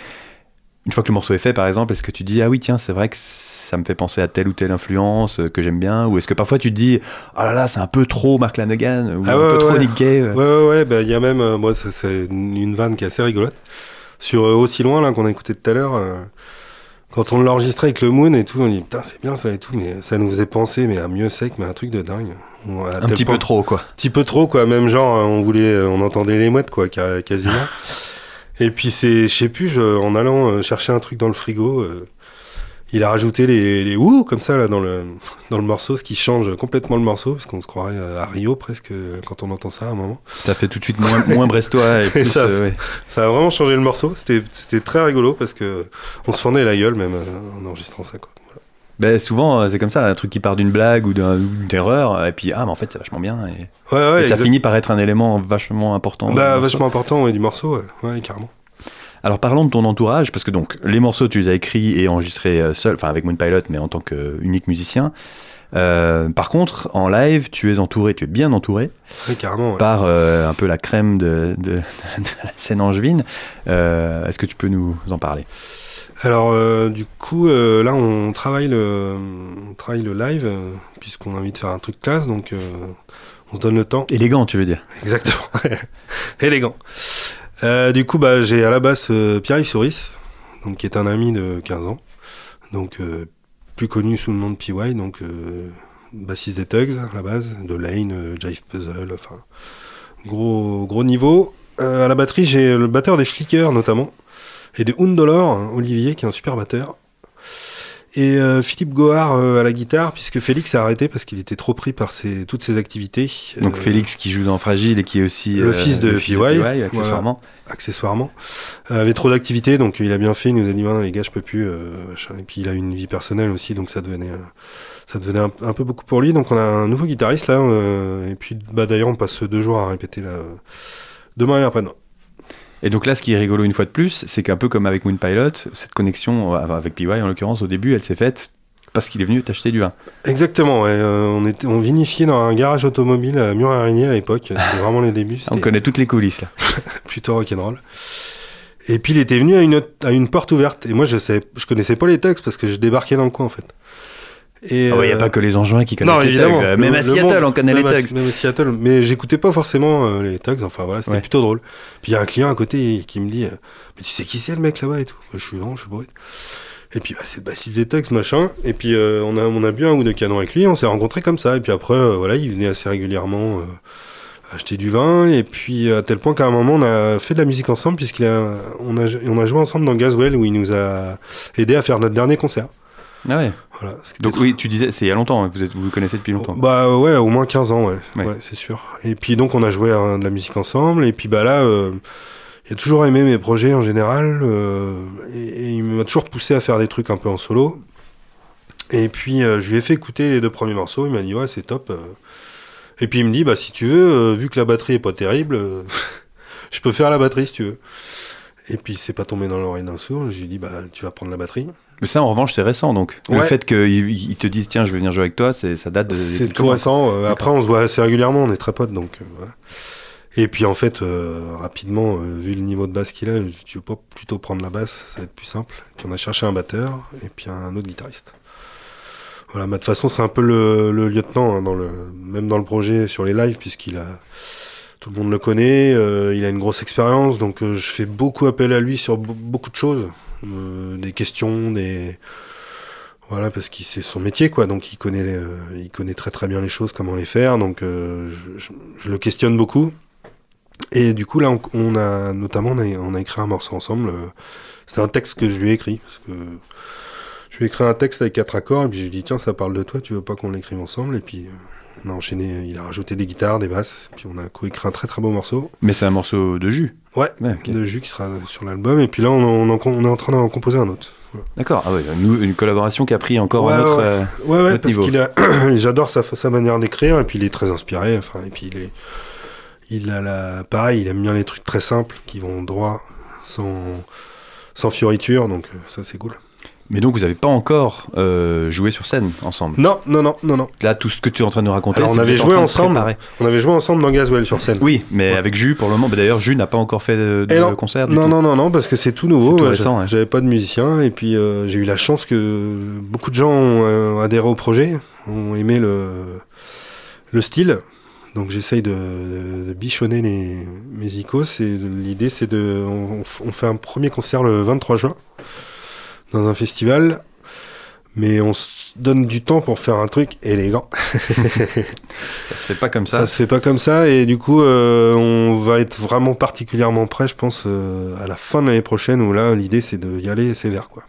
une fois que le morceau est fait, par exemple, est-ce que tu dis, ah oui, tiens, c'est vrai que ça me fait penser à telle ou telle influence euh, que j'aime bien Ou est-ce que parfois tu te dis, oh là là, c'est un peu trop Mark Lanegan ou Ah un ouais, peu trop. Nick Cave Ouais, ouais, ouais, bah, il y a même, euh, moi, ça, c'est une vanne qui est assez rigolote. Sur euh, Aussi Loin, là, qu'on a écouté tout à l'heure, euh, quand on l'enregistrait avec le Moon et tout, on dit, putain, c'est bien ça et tout, mais ça nous faisait penser, mais à mieux sec, mais un truc de dingue. On- à Un petit point- peu trop, quoi. Un petit peu trop, quoi. Même genre, on voulait, on entendait les mouettes, quoi, quasiment. Et puis c'est, je sais plus, je- en allant euh, chercher un truc dans le frigo, euh, il a rajouté les, les ouh comme ça là dans le dans le morceau, ce qui change complètement le morceau, parce qu'on se croirait euh, à Rio presque euh, quand on entend ça à un moment. Ça fait tout de suite moins, moins brestois et plus. ça, euh, ouais. Ça a vraiment changé le morceau. C'était c'était très rigolo parce que on se fendait la gueule même en enregistrant ça, quoi. Ben, souvent, euh, c'est comme ça, un truc qui part d'une blague ou d'un- ou d'une erreur, et puis, ah, mais en fait, c'est vachement bien. Et, Ouais, ouais. et ça exact- finit par être un élément vachement important. Bah, le vachement important ouais, du morceau, ouais, carrément. Alors parlons de ton entourage, parce que donc les morceaux tu les as écrits et enregistrés euh, seul, enfin avec Moon Pilot, mais en tant qu'unique musicien. Euh, par contre, en live, tu es entouré, tu es bien entouré carrément. ouais. par euh, un peu la crème de, de- de la scène angevine. Euh, Est-ce que tu peux nous en parler? Alors euh, du coup euh, là on travaille le on travaille le live euh, puisqu'on a envie de faire un truc classe donc euh, On se donne le temps. Élégant, tu veux dire Exactement. Élégant. Du coup, bah, j'ai à la basse Pierre-Yves Souris, donc, qui est un ami de 15 ans, donc plus connu sous le nom de PY, donc bassiste des Tugs à la base, de Lane, Jive Puzzle, enfin, gros, gros niveau. À la batterie, j'ai le batteur des Flickers notamment, et de Undolor, hein, Olivier, qui est un super batteur. Et euh, Philippe Goard euh, à la guitare, puisque Félix a arrêté parce qu'il était trop pris par ses, toutes ses activités. Donc Euh, Félix qui joue dans Fragile et qui est aussi le fils de PY, accessoirement. accessoirement, avait trop d'activités, donc il a bien fait, il nous a dit, non, les gars, je peux plus, et puis il a une vie personnelle aussi, donc ça devenait, ça devenait un, un peu beaucoup pour lui, donc on a un nouveau guitariste là, et puis bah, d'ailleurs on passe deux jours à répéter là, demain et après-demain. Et donc là, ce qui est rigolo une fois de plus, c'est qu'un peu comme avec Moon Pilot, cette connexion euh, avec PY en l'occurrence au début, elle s'est faite parce qu'il est venu t'acheter du vin. Exactement, ouais, euh, on, était, on vinifiait dans un garage automobile à Mur-Araignée à l'époque, c'était vraiment les débuts, On connaît toutes les coulisses là. plutôt rock'n'roll. Et puis il était venu à une, à une porte ouverte, et moi je, sais, je connaissais pas les textes parce que je débarquais dans le coin en fait. Et, Il n'y a euh, pas que les engins qui connaissent Non, les évidemment. tags. Même Le- à le Seattle, on connaît les tags. Même à Seattle, mais j'écoutais pas forcément euh, les tags. Enfin voilà, c'était Ouais. plutôt drôle. Puis il y a un client à côté qui me dit euh, Mais tu sais qui c'est le mec là-bas et tout? Je suis non, je suis pas. Et puis bah, c'est le bassiste des tags, machin. Et puis euh, on, a, on a bu un ou deux canons avec lui, on s'est rencontrés comme ça. Et puis après, euh, voilà, il venait assez régulièrement euh, acheter du vin. Et puis à tel point qu'à un moment, on a fait de la musique ensemble, puisqu'on a, on a, on a joué ensemble dans Gaswell, où il nous a aidé à faire notre dernier concert. Ah ouais. Voilà, Donc oui, tu disais, c'est il y a longtemps, hein, vous, êtes, vous connaissez depuis longtemps. Bah ouais, au moins 15 ans, ouais, Ouais. Ouais, c'est sûr. Et puis donc on a joué à de la musique ensemble, et puis bah là, euh, il a toujours aimé mes projets en général, euh, et, et il m'a toujours poussé à faire des trucs un peu en solo. Et puis euh, je lui ai fait écouter les deux premiers morceaux, il m'a dit ouais c'est top. euh. Et puis il me dit bah si tu veux, vu que la batterie est pas terrible, je peux faire la batterie si tu veux. Et puis c'est pas tombé dans l'oreille d'un sourd, je lui ai dit bah tu vas prendre la batterie. Mais ça, en revanche, c'est récent donc. Le fait qu'ils ils te disent tiens, je vais venir jouer avec toi, ça date de. C'est tout récent. euh, après, on se voit assez régulièrement, on est très potes, donc euh, voilà. Et puis en fait, euh, rapidement, vu le niveau de basse qu'il a, je veux pas plutôt prendre la basse, ça va être plus simple. Et puis on a cherché un batteur et puis un autre guitariste. Voilà, mais de toute façon, c'est un peu le, le lieutenant, hein, dans le, même dans le projet sur les lives, puisqu'il a. Tout le monde le connaît, il a une grosse expérience, donc je fais beaucoup appel à lui sur be- beaucoup de choses. Euh, des questions, des. Voilà, parce qu'il c'est son métier, quoi. Donc il connaît, euh, il connaît très très bien les choses, comment les faire. Donc euh, je, je- je le questionne beaucoup. Et du coup là, on, a notamment on a, écrit un morceau ensemble. C'était un texte que je lui ai écrit parce que je lui ai écrit un texte avec quatre accords et puis j'ai dit tiens ça parle de toi, tu veux pas qu'on l'écrive ensemble? Et puis on a enchaîné. Il a rajouté des guitares, des basses, puis on a coécrit un très très beau morceau. Mais c'est un morceau de jus. Ouais. De jus qui sera sur l'album. Et puis là on, on en- on est en train d'en composer un autre. Voilà. D'accord. Ah ouais, une, une collaboration qui a pris encore Ouais, un autre. ouais. euh, Ouais, ouais, Notre parce niveau. qu'il a, j'adore sa, sa manière d'écrire, et puis il est très inspiré, enfin, et puis il est, il a la, pareil, il aime bien les trucs très simples, qui vont droit, sans, sans fioriture, donc euh, ça c'est cool. Mais donc vous n'avez pas encore euh, joué sur scène ensemble? Non, non, non, non, non. Là, tout ce que tu es en train de nous raconter, Alors, on avait en joué de ensemble. On avait joué ensemble dans Gaswell sur scène. Oui, mais Ouais. avec Jus pour le moment. bah, D'ailleurs, Jus n'a pas encore fait de, non, concert. du non, tout. non, non, non, parce que c'est tout nouveau. C'est tout ouais. J'avais pas de musicien, et puis euh, j'ai eu la chance que beaucoup de gens ont euh, adhéré au projet, ont aimé le, le style. Donc j'essaye de, de bichonner les, mes icos, et l'idée c'est de. On, on fait un premier concert le 23 juin, dans un festival, mais on se donne du temps pour faire un truc élégant. Ça se fait pas comme Ça, ça. se fait pas comme ça et du coup euh, on va être vraiment particulièrement prêt je pense euh, à la fin de l'année prochaine où là l'idée c'est de y aller sévère quoi.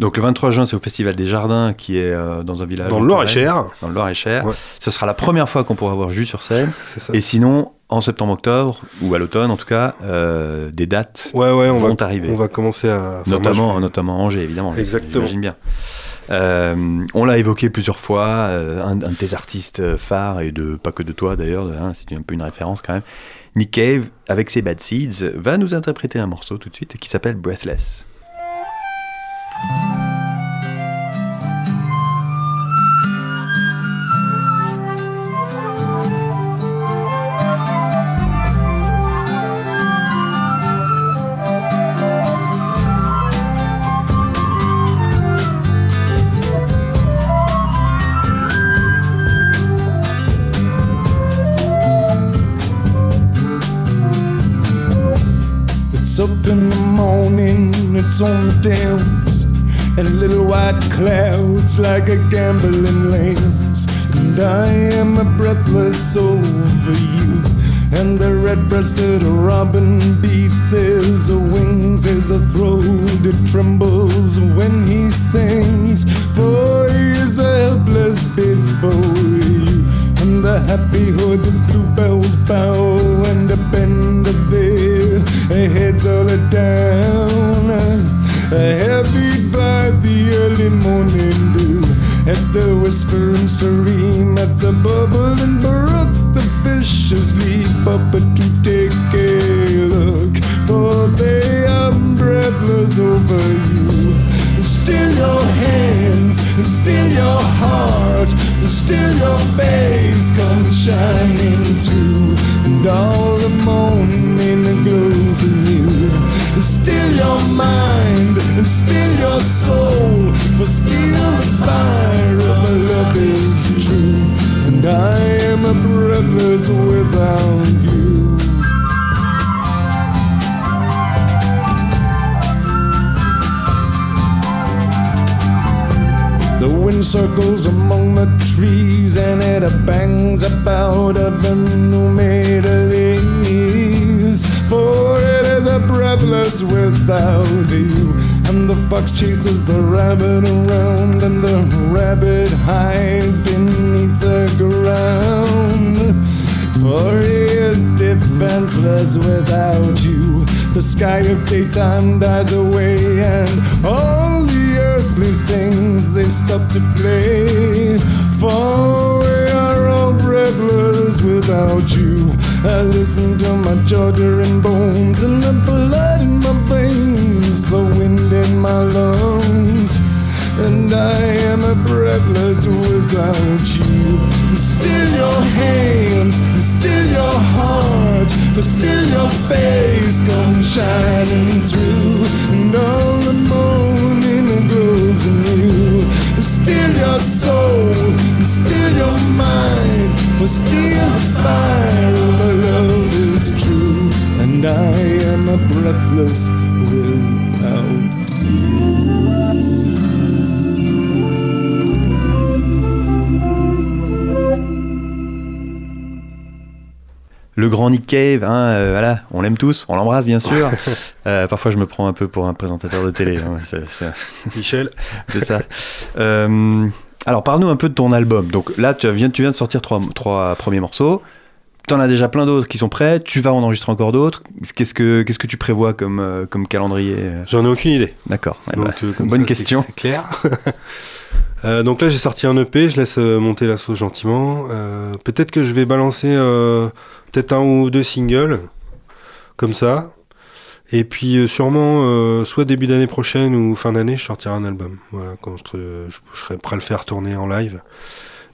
Donc le 23 juin, c'est au Festival des Jardins qui est euh, dans un village. Dans le Loir-et-Cher, Dans le Loir-et-Cher. Ouais. Ce sera la première fois qu'on pourra voir Jus sur scène. Et sinon, en septembre-octobre, ou à l'automne en tout cas, euh, des dates Ouais ouais on vont va arriver. on va commencer à enfin, moi, notamment, je- notamment Angers, évidemment. Exactement. J'imagine bien. Euh, on l'a évoqué plusieurs fois, euh, un, un de tes artistes phares, et de pas que de toi d'ailleurs, hein, c'est un peu une référence quand même. Nick Cave, avec ses Bad Seeds, va nous interpréter un morceau tout de suite qui s'appelle Breathless. It's on the downs. And little white clouds like a gambling lambs. And I am a breathless over you. And the red breasted robin beats his wings a throat it trembles when he sings. For he is a helpless before you. And the happy hooded bluebells bow and bend up and about of the new made leaves. For it is a breathless without you. And the fox chases the rabbit around, and the rabbit hides beneath the ground. For he is defenseless without you. The sky of daytime dies away, and all the earthly things they stop to play. For without you. I listen to my and bones, and the blood in my veins, the wind in my lungs. And I am a breathless without you. Still your hands, and still your heart, but still your face comes shining through. And all the morning mind, but still the fire of our love is true. And I am a breathless without Le grand Nick Cave, hein, euh, voilà, on l'aime tous, on l'embrasse bien sûr. Euh, parfois je me prends un peu pour un présentateur de télé, hein, Michel, c'est ça. Euh, alors parle-nous un peu de ton album. Donc là tu viens, tu viens de sortir trois, trois premiers morceaux. T'en as déjà plein d'autres qui sont prêts. Tu vas en enregistrer encore d'autres. Qu'est-ce que qu'est-ce que tu prévois comme euh, comme calendrier euh j'en ai aucune idée. D'accord. Eh ben, euh, bonne ça, question. C'est clair. Euh, donc là, j'ai sorti un EP, je laisse monter la sauce gentiment. Euh, peut-être que je vais balancer peut-être un ou deux singles, comme ça. Et puis euh, sûrement, euh, soit début d'année prochaine ou fin d'année, je sortirai un album. Voilà, quand je, te- je, je serai prêt à le faire tourner en live.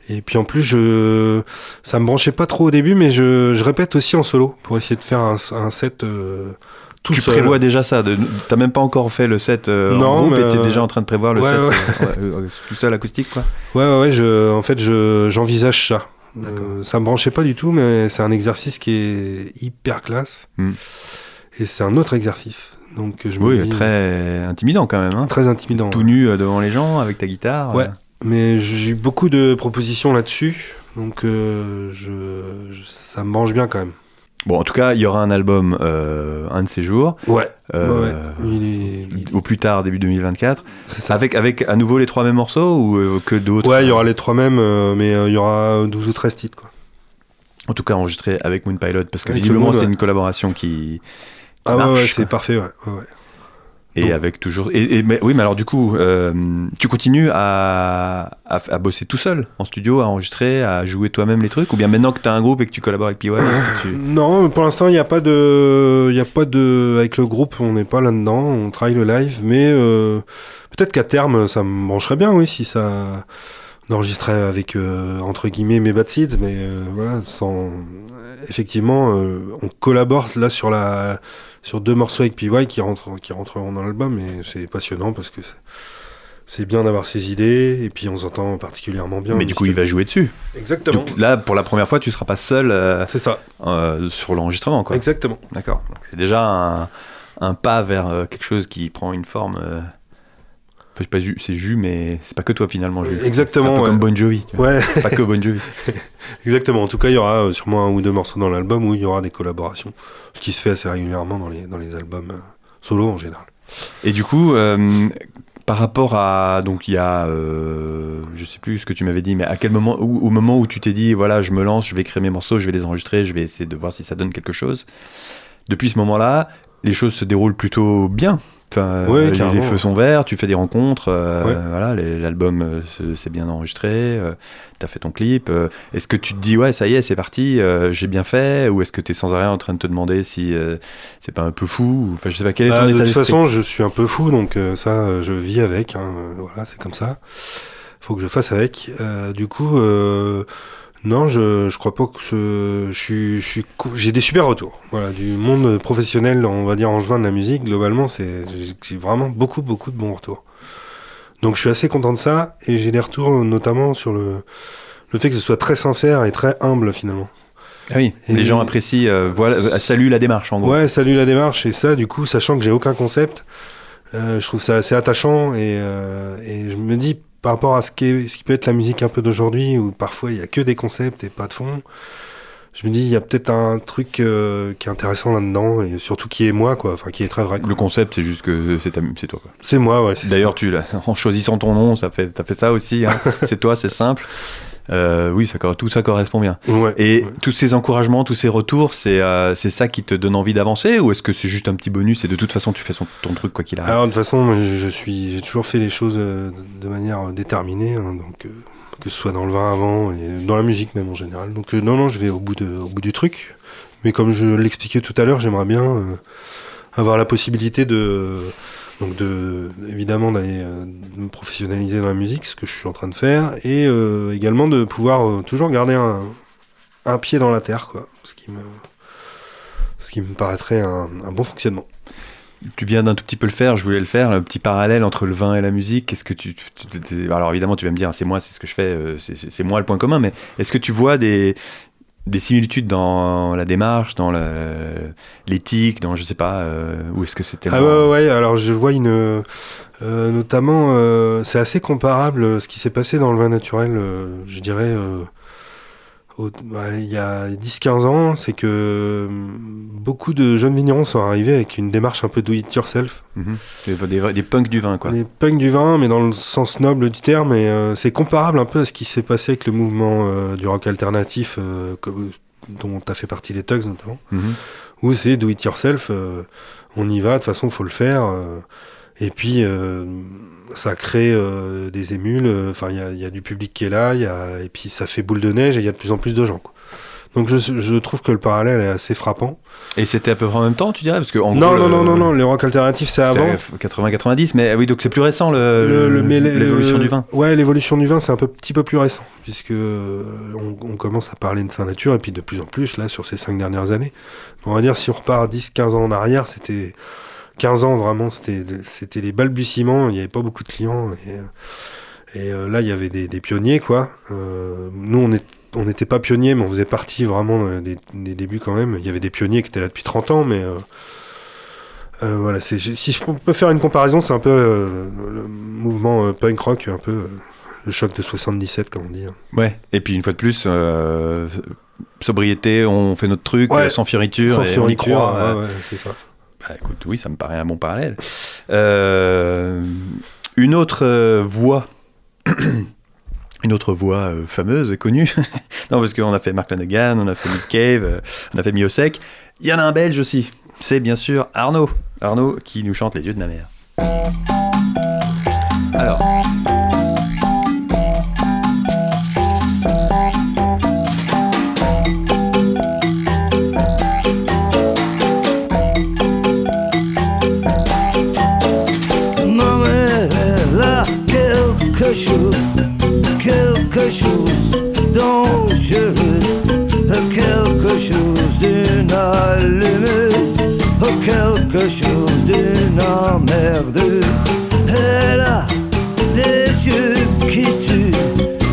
Et puis en plus, je, ça me branchait pas trop au début, mais je, je répète aussi en solo pour essayer de faire un, un set euh, tout tu seul. prévois déjà ça. de- T'as même pas encore fait le set euh, en Non, groupe mais, et t'es euh, déjà en train de prévoir le ouais, set ouais. tout seul acoustique quoi. Ouais, ouais, ouais, je, en fait, je, j'envisage ça. Ça me branchait pas du tout, mais c'est un exercice qui est hyper classe. Hmm. Et c'est un autre exercice. Donc, je me Oui, dis- très intimidant quand même. Hein. très intimidant. Tout nu euh, devant les gens avec ta guitare. Ouais. euh. Mais j'ai eu beaucoup de propositions là-dessus. Donc, euh, je, je- ça me branche bien quand même. Bon, en tout cas, il y aura un album euh, un de ces jours, Ouais. euh, ouais, ouais. Il est, il- au plus tard début 2024, c'est ça. avec avec à nouveau les trois mêmes morceaux ou que d'autres? Ouais, il y aura les trois mêmes, mais il y aura 12 ou 13 titres. Quoi. En tout cas, enregistré avec Moon Pilot parce que Avec visiblement c'est ouais. une collaboration qui Ah ouais, marche, ouais, c'est parfait, ouais. et Donc- avec toujours. Et, et- mais, oui, mais alors du coup, euh, tu continues à, à, à bosser tout seul en studio, à enregistrer, à jouer toi-même les trucs, ou bien maintenant que tu as un groupe et que tu collabores avec PY, est-ce que tu- Non, pour l'instant, il n'y a pas de, il y a pas de, avec le groupe, on n'est pas là-dedans, on travaille le live, mais euh, peut-être qu'à terme, ça me brancherait bien, oui, si ça d'enregistrer avec euh, entre guillemets mes bad seeds, mais voilà, sans, effectivement, on collabore là sur la, sur deux morceaux avec PY qui rentrent, qui rentreront dans l'album, et c'est passionnant parce que c'est- bien d'avoir ses idées, et puis on s'entend particulièrement bien. Mais du coup, il va jouer dessus. Exactement. Donc là, pour la première fois, tu seras pas seul euh, C'est ça, euh, sur l'enregistrement, quoi. exactement. D'accord. C'est déjà un, un pas vers euh, quelque chose qui prend une forme. Enfin, pas, Ju- c'est Jus, mais c'est pas que toi finalement, Jus. Exactement, C'est un peu ouais. comme Bon Jovi. Ouais, pas que Bon Jovi. exactement. En tout cas, il y aura euh, sûrement un ou deux morceaux dans l'album où il y aura des collaborations. Ce qui se fait assez régulièrement dans les, dans les albums euh, solo en général. Et du coup, euh, par rapport à. Donc, il y a. euh, je sais plus ce que tu m'avais dit, mais à quel moment. Au, au moment où tu t'es dit, voilà, je me lance, je vais créer mes morceaux, je vais les enregistrer, je vais essayer de voir si ça donne quelque chose. Depuis ce moment-là, les choses se déroulent plutôt bien. Enfin, Ouais, les- feux sont verts, tu fais des rencontres, euh, Ouais. voilà, l'album euh, se- s'est bien enregistré, euh, t'as fait ton clip. euh, est-ce que tu te dis, ouais, ça y est, c'est parti, euh, j'ai bien fait, ou est-ce que t'es sans arrêt en train de te demander si euh, c'est pas un peu fou ou- Enfin, je sais pas quel est Bah, ton de état toute d'esprit façon, je suis un peu fou, donc euh, ça, euh, je vis avec. hein, euh, voilà, c'est comme ça. Faut que je fasse avec. Euh, du coup, euh, non, je, je crois pas que ce, je suis, je suis, cou- j'ai des super retours. Voilà, du monde professionnel, on va dire en juin de la musique, globalement, c'est, j'ai- vraiment beaucoup, beaucoup de bons retours. Donc, je suis assez content de ça, et j'ai des retours notamment sur le, le fait que ce soit très sincère et très humble finalement. Ah oui, Et- les gens apprécient, euh, voilà, euh, saluent la démarche en gros. Ouais, salut la démarche et ça, du coup, sachant que j'ai aucun concept, euh, je trouve ça assez attachant et, euh, et je me dis par rapport à ce qui, est- ce qui peut être la musique un peu d'aujourd'hui où parfois il y a que des concepts et pas de fond. Je me dis il y a peut-être un truc euh, qui est intéressant là-dedans et surtout qui est moi quoi, enfin qui est très vrai. quoi. Le concept, c'est juste que c'est ta- c'est toi. quoi. C'est moi ouais. c'est D'ailleurs, tu en choisissant ton nom, ça fait, t'as fait ça aussi. hein. c'est toi, c'est simple. Euh, oui, ça, tout ça correspond bien. Ouais, Et ouais. tous ces encouragements, tous ces retours, c'est euh, c'est ça qui te donne envie d'avancer ou est-ce que c'est juste un petit bonus et de toute façon tu fais son- ton truc quoi qu'il arrive? Alors de toute façon, moi, je suis, j'ai toujours fait les choses euh, de manière déterminée, hein, donc euh, que ce soit dans le vin avant et dans la musique même en général. Donc non, non, je vais au bout de, au bout du truc. Mais comme je l'expliquais tout à l'heure, j'aimerais bien avoir la possibilité de, donc de, évidemment d'aller euh, me professionnaliser dans la musique, ce que je suis en train de faire, et euh, également de pouvoir euh, toujours garder un, un pied dans la terre, quoi, ce qui me, ce qui me paraîtrait un, un bon fonctionnement. Tu viens d'un tout petit peu le faire, je voulais le faire, le petit parallèle entre le vin et la musique. Qu'est-ce que tu, alors évidemment tu vas me dire c'est moi, c'est ce que je fais, c'est moi le point commun. Mais est-ce que tu vois des des similitudes dans la démarche, dans l'éthique, dans je sais pas, euh, ou est-ce que c'était Ah ouais, alors je vois une. euh, notamment, euh, c'est assez comparable euh, ce qui s'est passé dans le vin naturel, je dirais, il y a 10-15 ans, c'est que euh, beaucoup de jeunes vignerons sont arrivés avec une démarche un peu do it yourself. Mhm. des, des, des punks du vin quoi. On est punk du vin, mais dans le sens noble du terme, et euh, c'est comparable un peu à ce qui s'est passé avec le mouvement euh, du rock alternatif, euh, dont tu as fait partie des Tugs notamment Mhm. où c'est do it yourself, on y va, de toute façon, faut le faire. Et puis, euh, ça crée euh, des émules, euh, enfin, il y y a du public qui est là, y a, et puis ça fait boule de neige et il y a de plus en plus de gens. quoi. Donc, je, je trouve que le parallèle est assez frappant. Et c'était à peu près en même temps, tu dirais? Parce que en non, gros, non, le- non, non, non, le rock alternatif, c'est avant. 80-90, mais oui, donc c'est plus récent Le- le- l'évolution du vin. Ouais, l'évolution du vin, c'est un peu, petit peu plus récent, puisque on, on commence à parler de sa nature, et puis de plus en plus, là, sur ces cinq dernières années. On va dire, si on repart 10-15 ans en arrière, c'était 15 ans, vraiment, c'était les balbutiements, il n'y avait pas beaucoup de clients, et, et, euh, là, il y avait des, des pionniers, quoi. Euh, nous, on est on n'était pas pionniers, mais on faisait partie vraiment euh, des, des débuts quand même. Il y avait des pionniers qui étaient là depuis 30 ans, mais euh, voilà, si je peux faire une comparaison, c'est un peu le, mouvement punk rock, un peu le choc de 77, comme on dit. hein. Ouais. Et puis une fois de plus, sobriété, on fait notre truc Ouais. sans fioriture, Sans et on y fioriture, croit. ouais, ouais, c'est ça. Bah, écoute, oui, ça me paraît un bon parallèle. Euh, une autre euh, voix, une autre voix euh, fameuse connue. non, parce qu'on a fait Mark Lanegan, on a fait Nick Cave, euh, on a fait Miosek. Il y en a un belge aussi. C'est bien sûr Arnaud. Arnaud qui nous chante Les yeux de ma mère. Alors. Chose dangereux, quelque chose d'une allumeuse, quelque chose d'une emmerdeuse. Elle a des yeux qui tuent,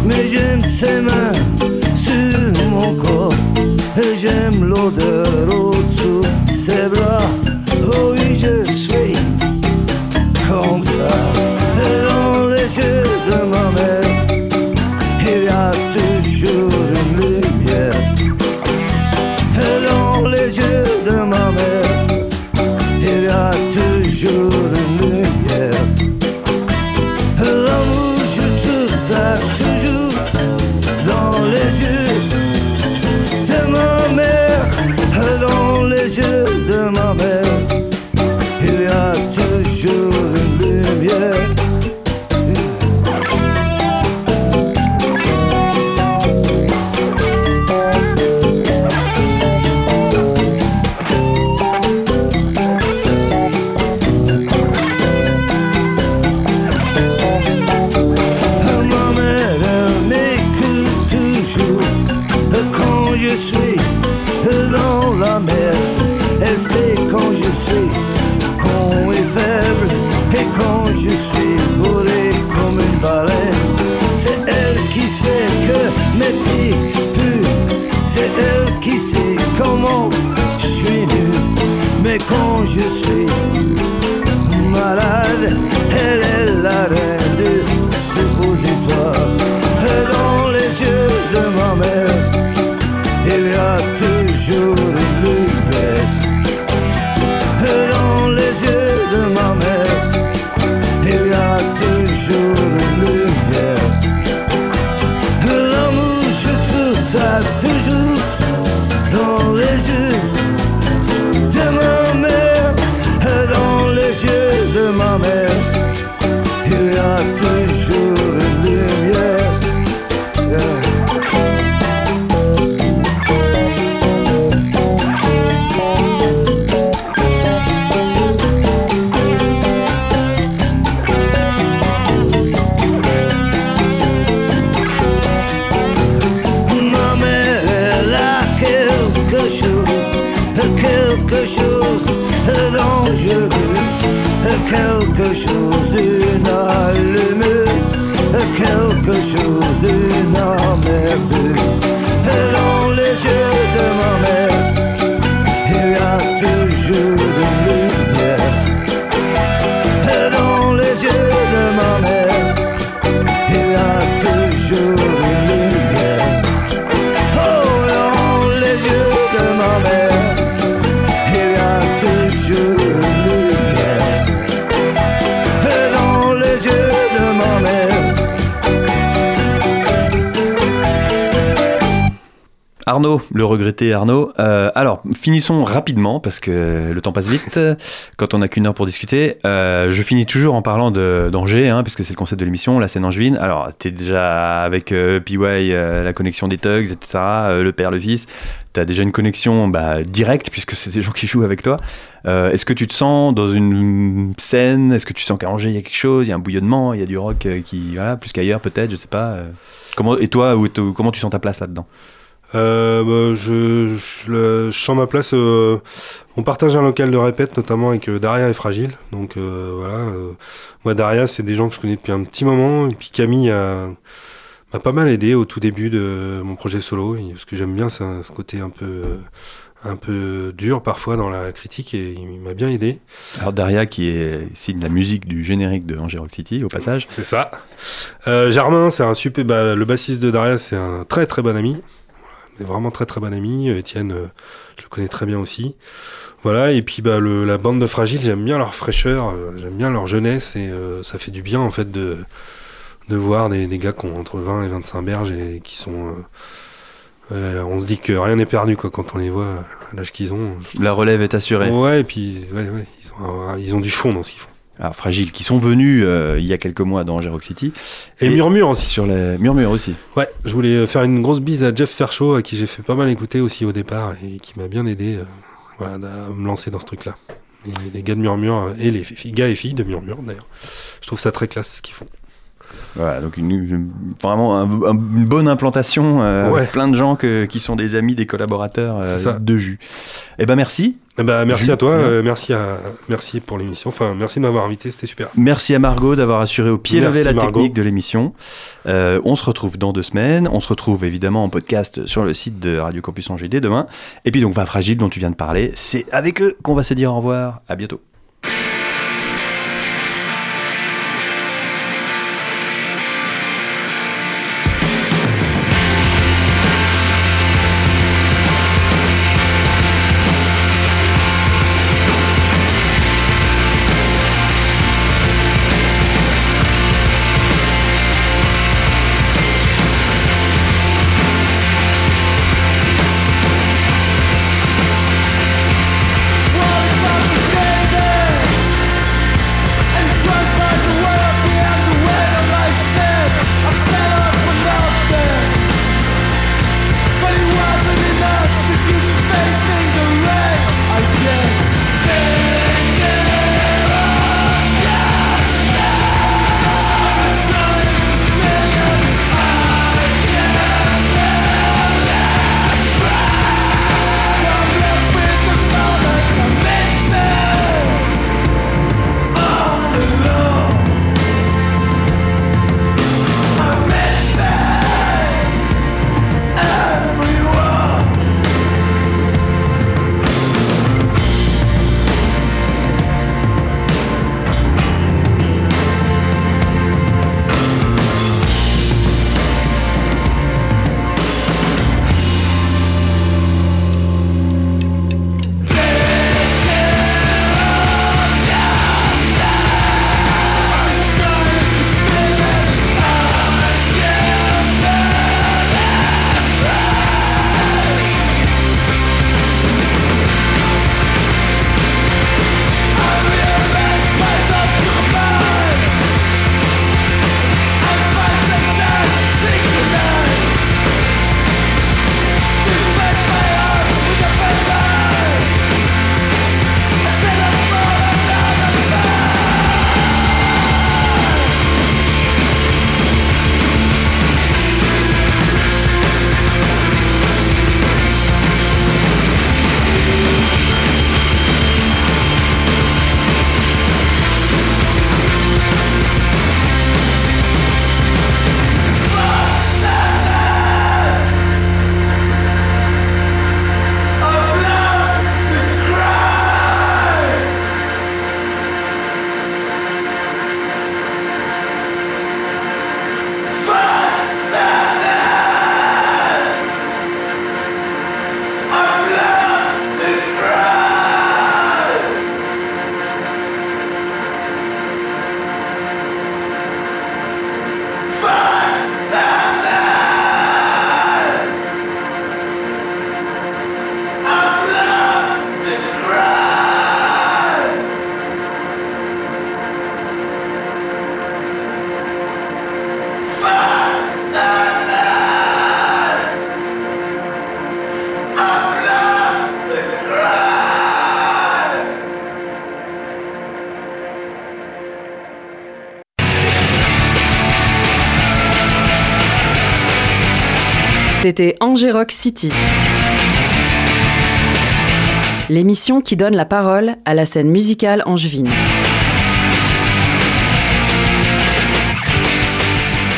mais j'aime ses mains sur mon corps, et j'aime l'odeur au-dessous de ses bras. Oh oui, je je Arnaud. Euh, alors, finissons rapidement parce que le temps passe vite quand on n'a qu'une heure pour discuter. Euh, je finis toujours en parlant d'Angers, hein, puisque c'est le concept de l'émission, la scène angevine. Alors, tu es déjà avec euh, PY, la connexion des Tugs, etc., le père, le fils. Tu as déjà une connexion bah, directe, puisque c'est des gens qui jouent avec toi. Est-ce que tu te sens dans une scène? Est-ce que tu sens qu'à Angers, il y a quelque chose? Il y a un bouillonnement, il y a du rock qui, voilà, plus qu'ailleurs peut-être, je sais pas. Comment, et toi, où comment tu sens ta place là-dedans? Euh, bah, je, je, je sens ma place. euh, on partage un local de répète, notamment avec euh, Daria et Fragile. Donc euh, voilà. euh, moi, Daria, c'est des gens que je connais depuis un petit moment. Et puis Camille a- m'a pas mal aidé au tout début de mon projet solo. et- Parce que j'aime bien ça, ce côté un peu, un peu dur parfois dans la critique. Et il m'a bien aidé. Alors Daria qui est, signe la musique du générique de Angers Rock City au passage. C'est ça. Euh, Germain, c'est un super. bah, le bassiste de Daria, c'est un très très bon ami. Vraiment très très bon ami. Étienne, euh, je le connais très bien aussi. Voilà, et puis bah, le, la bande de Fragile, j'aime bien leur fraîcheur, euh, j'aime bien leur jeunesse, et euh, ça fait du bien en fait de, de voir des, des gars qui ont entre 20 et 25 berges et qui sont. euh, on se dit que rien n'est perdu quoi, quand on les voit à l'âge qu'ils ont. La relève est assurée. Ouais, et puis ouais, ouais, ils, ont, ils ont du fond dans ce qu'ils font. Alors Fragile qui sont venus euh, il y a quelques mois dans Angers Rock City. Et, Murmure aussi. Sur les Murmure aussi. Ouais, je voulais faire une grosse bise à Jeff Fairchaud, à qui j'ai fait pas mal écouter aussi au départ, et qui m'a bien aidé euh, voilà, à me lancer dans ce truc-là. Et les gars de Murmure, euh, et les gars et filles de Murmure d'ailleurs, je trouve ça très classe ce qu'ils font. Voilà, donc une, une- vraiment un- un- une bonne implantation, euh, Ouais. plein de gens que- qui sont des amis, des collaborateurs euh, de Jus. Eh ben merci. Eh ben, merci à toi, euh, merci, à, merci pour l'émission, enfin merci de m'avoir invité, c'était super. Merci à Margot d'avoir assuré au pied levé la Margot. technique de l'émission. Euh, on se retrouve dans deux semaines. On se retrouve évidemment en podcast sur le site de Radio Campus Angers dès demain. Et puis donc, va Fragile dont tu viens de parler. C'est avec eux qu'on va se dire au revoir. À bientôt. C'était Angers Rock City. L'émission qui donne la parole à la scène musicale angevine.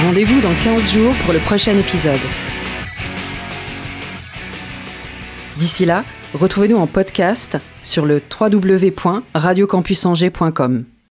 Rendez-vous dans 15 jours pour le prochain épisode. D'ici là, retrouvez-nous en podcast sur le www.radiocampusangers.com.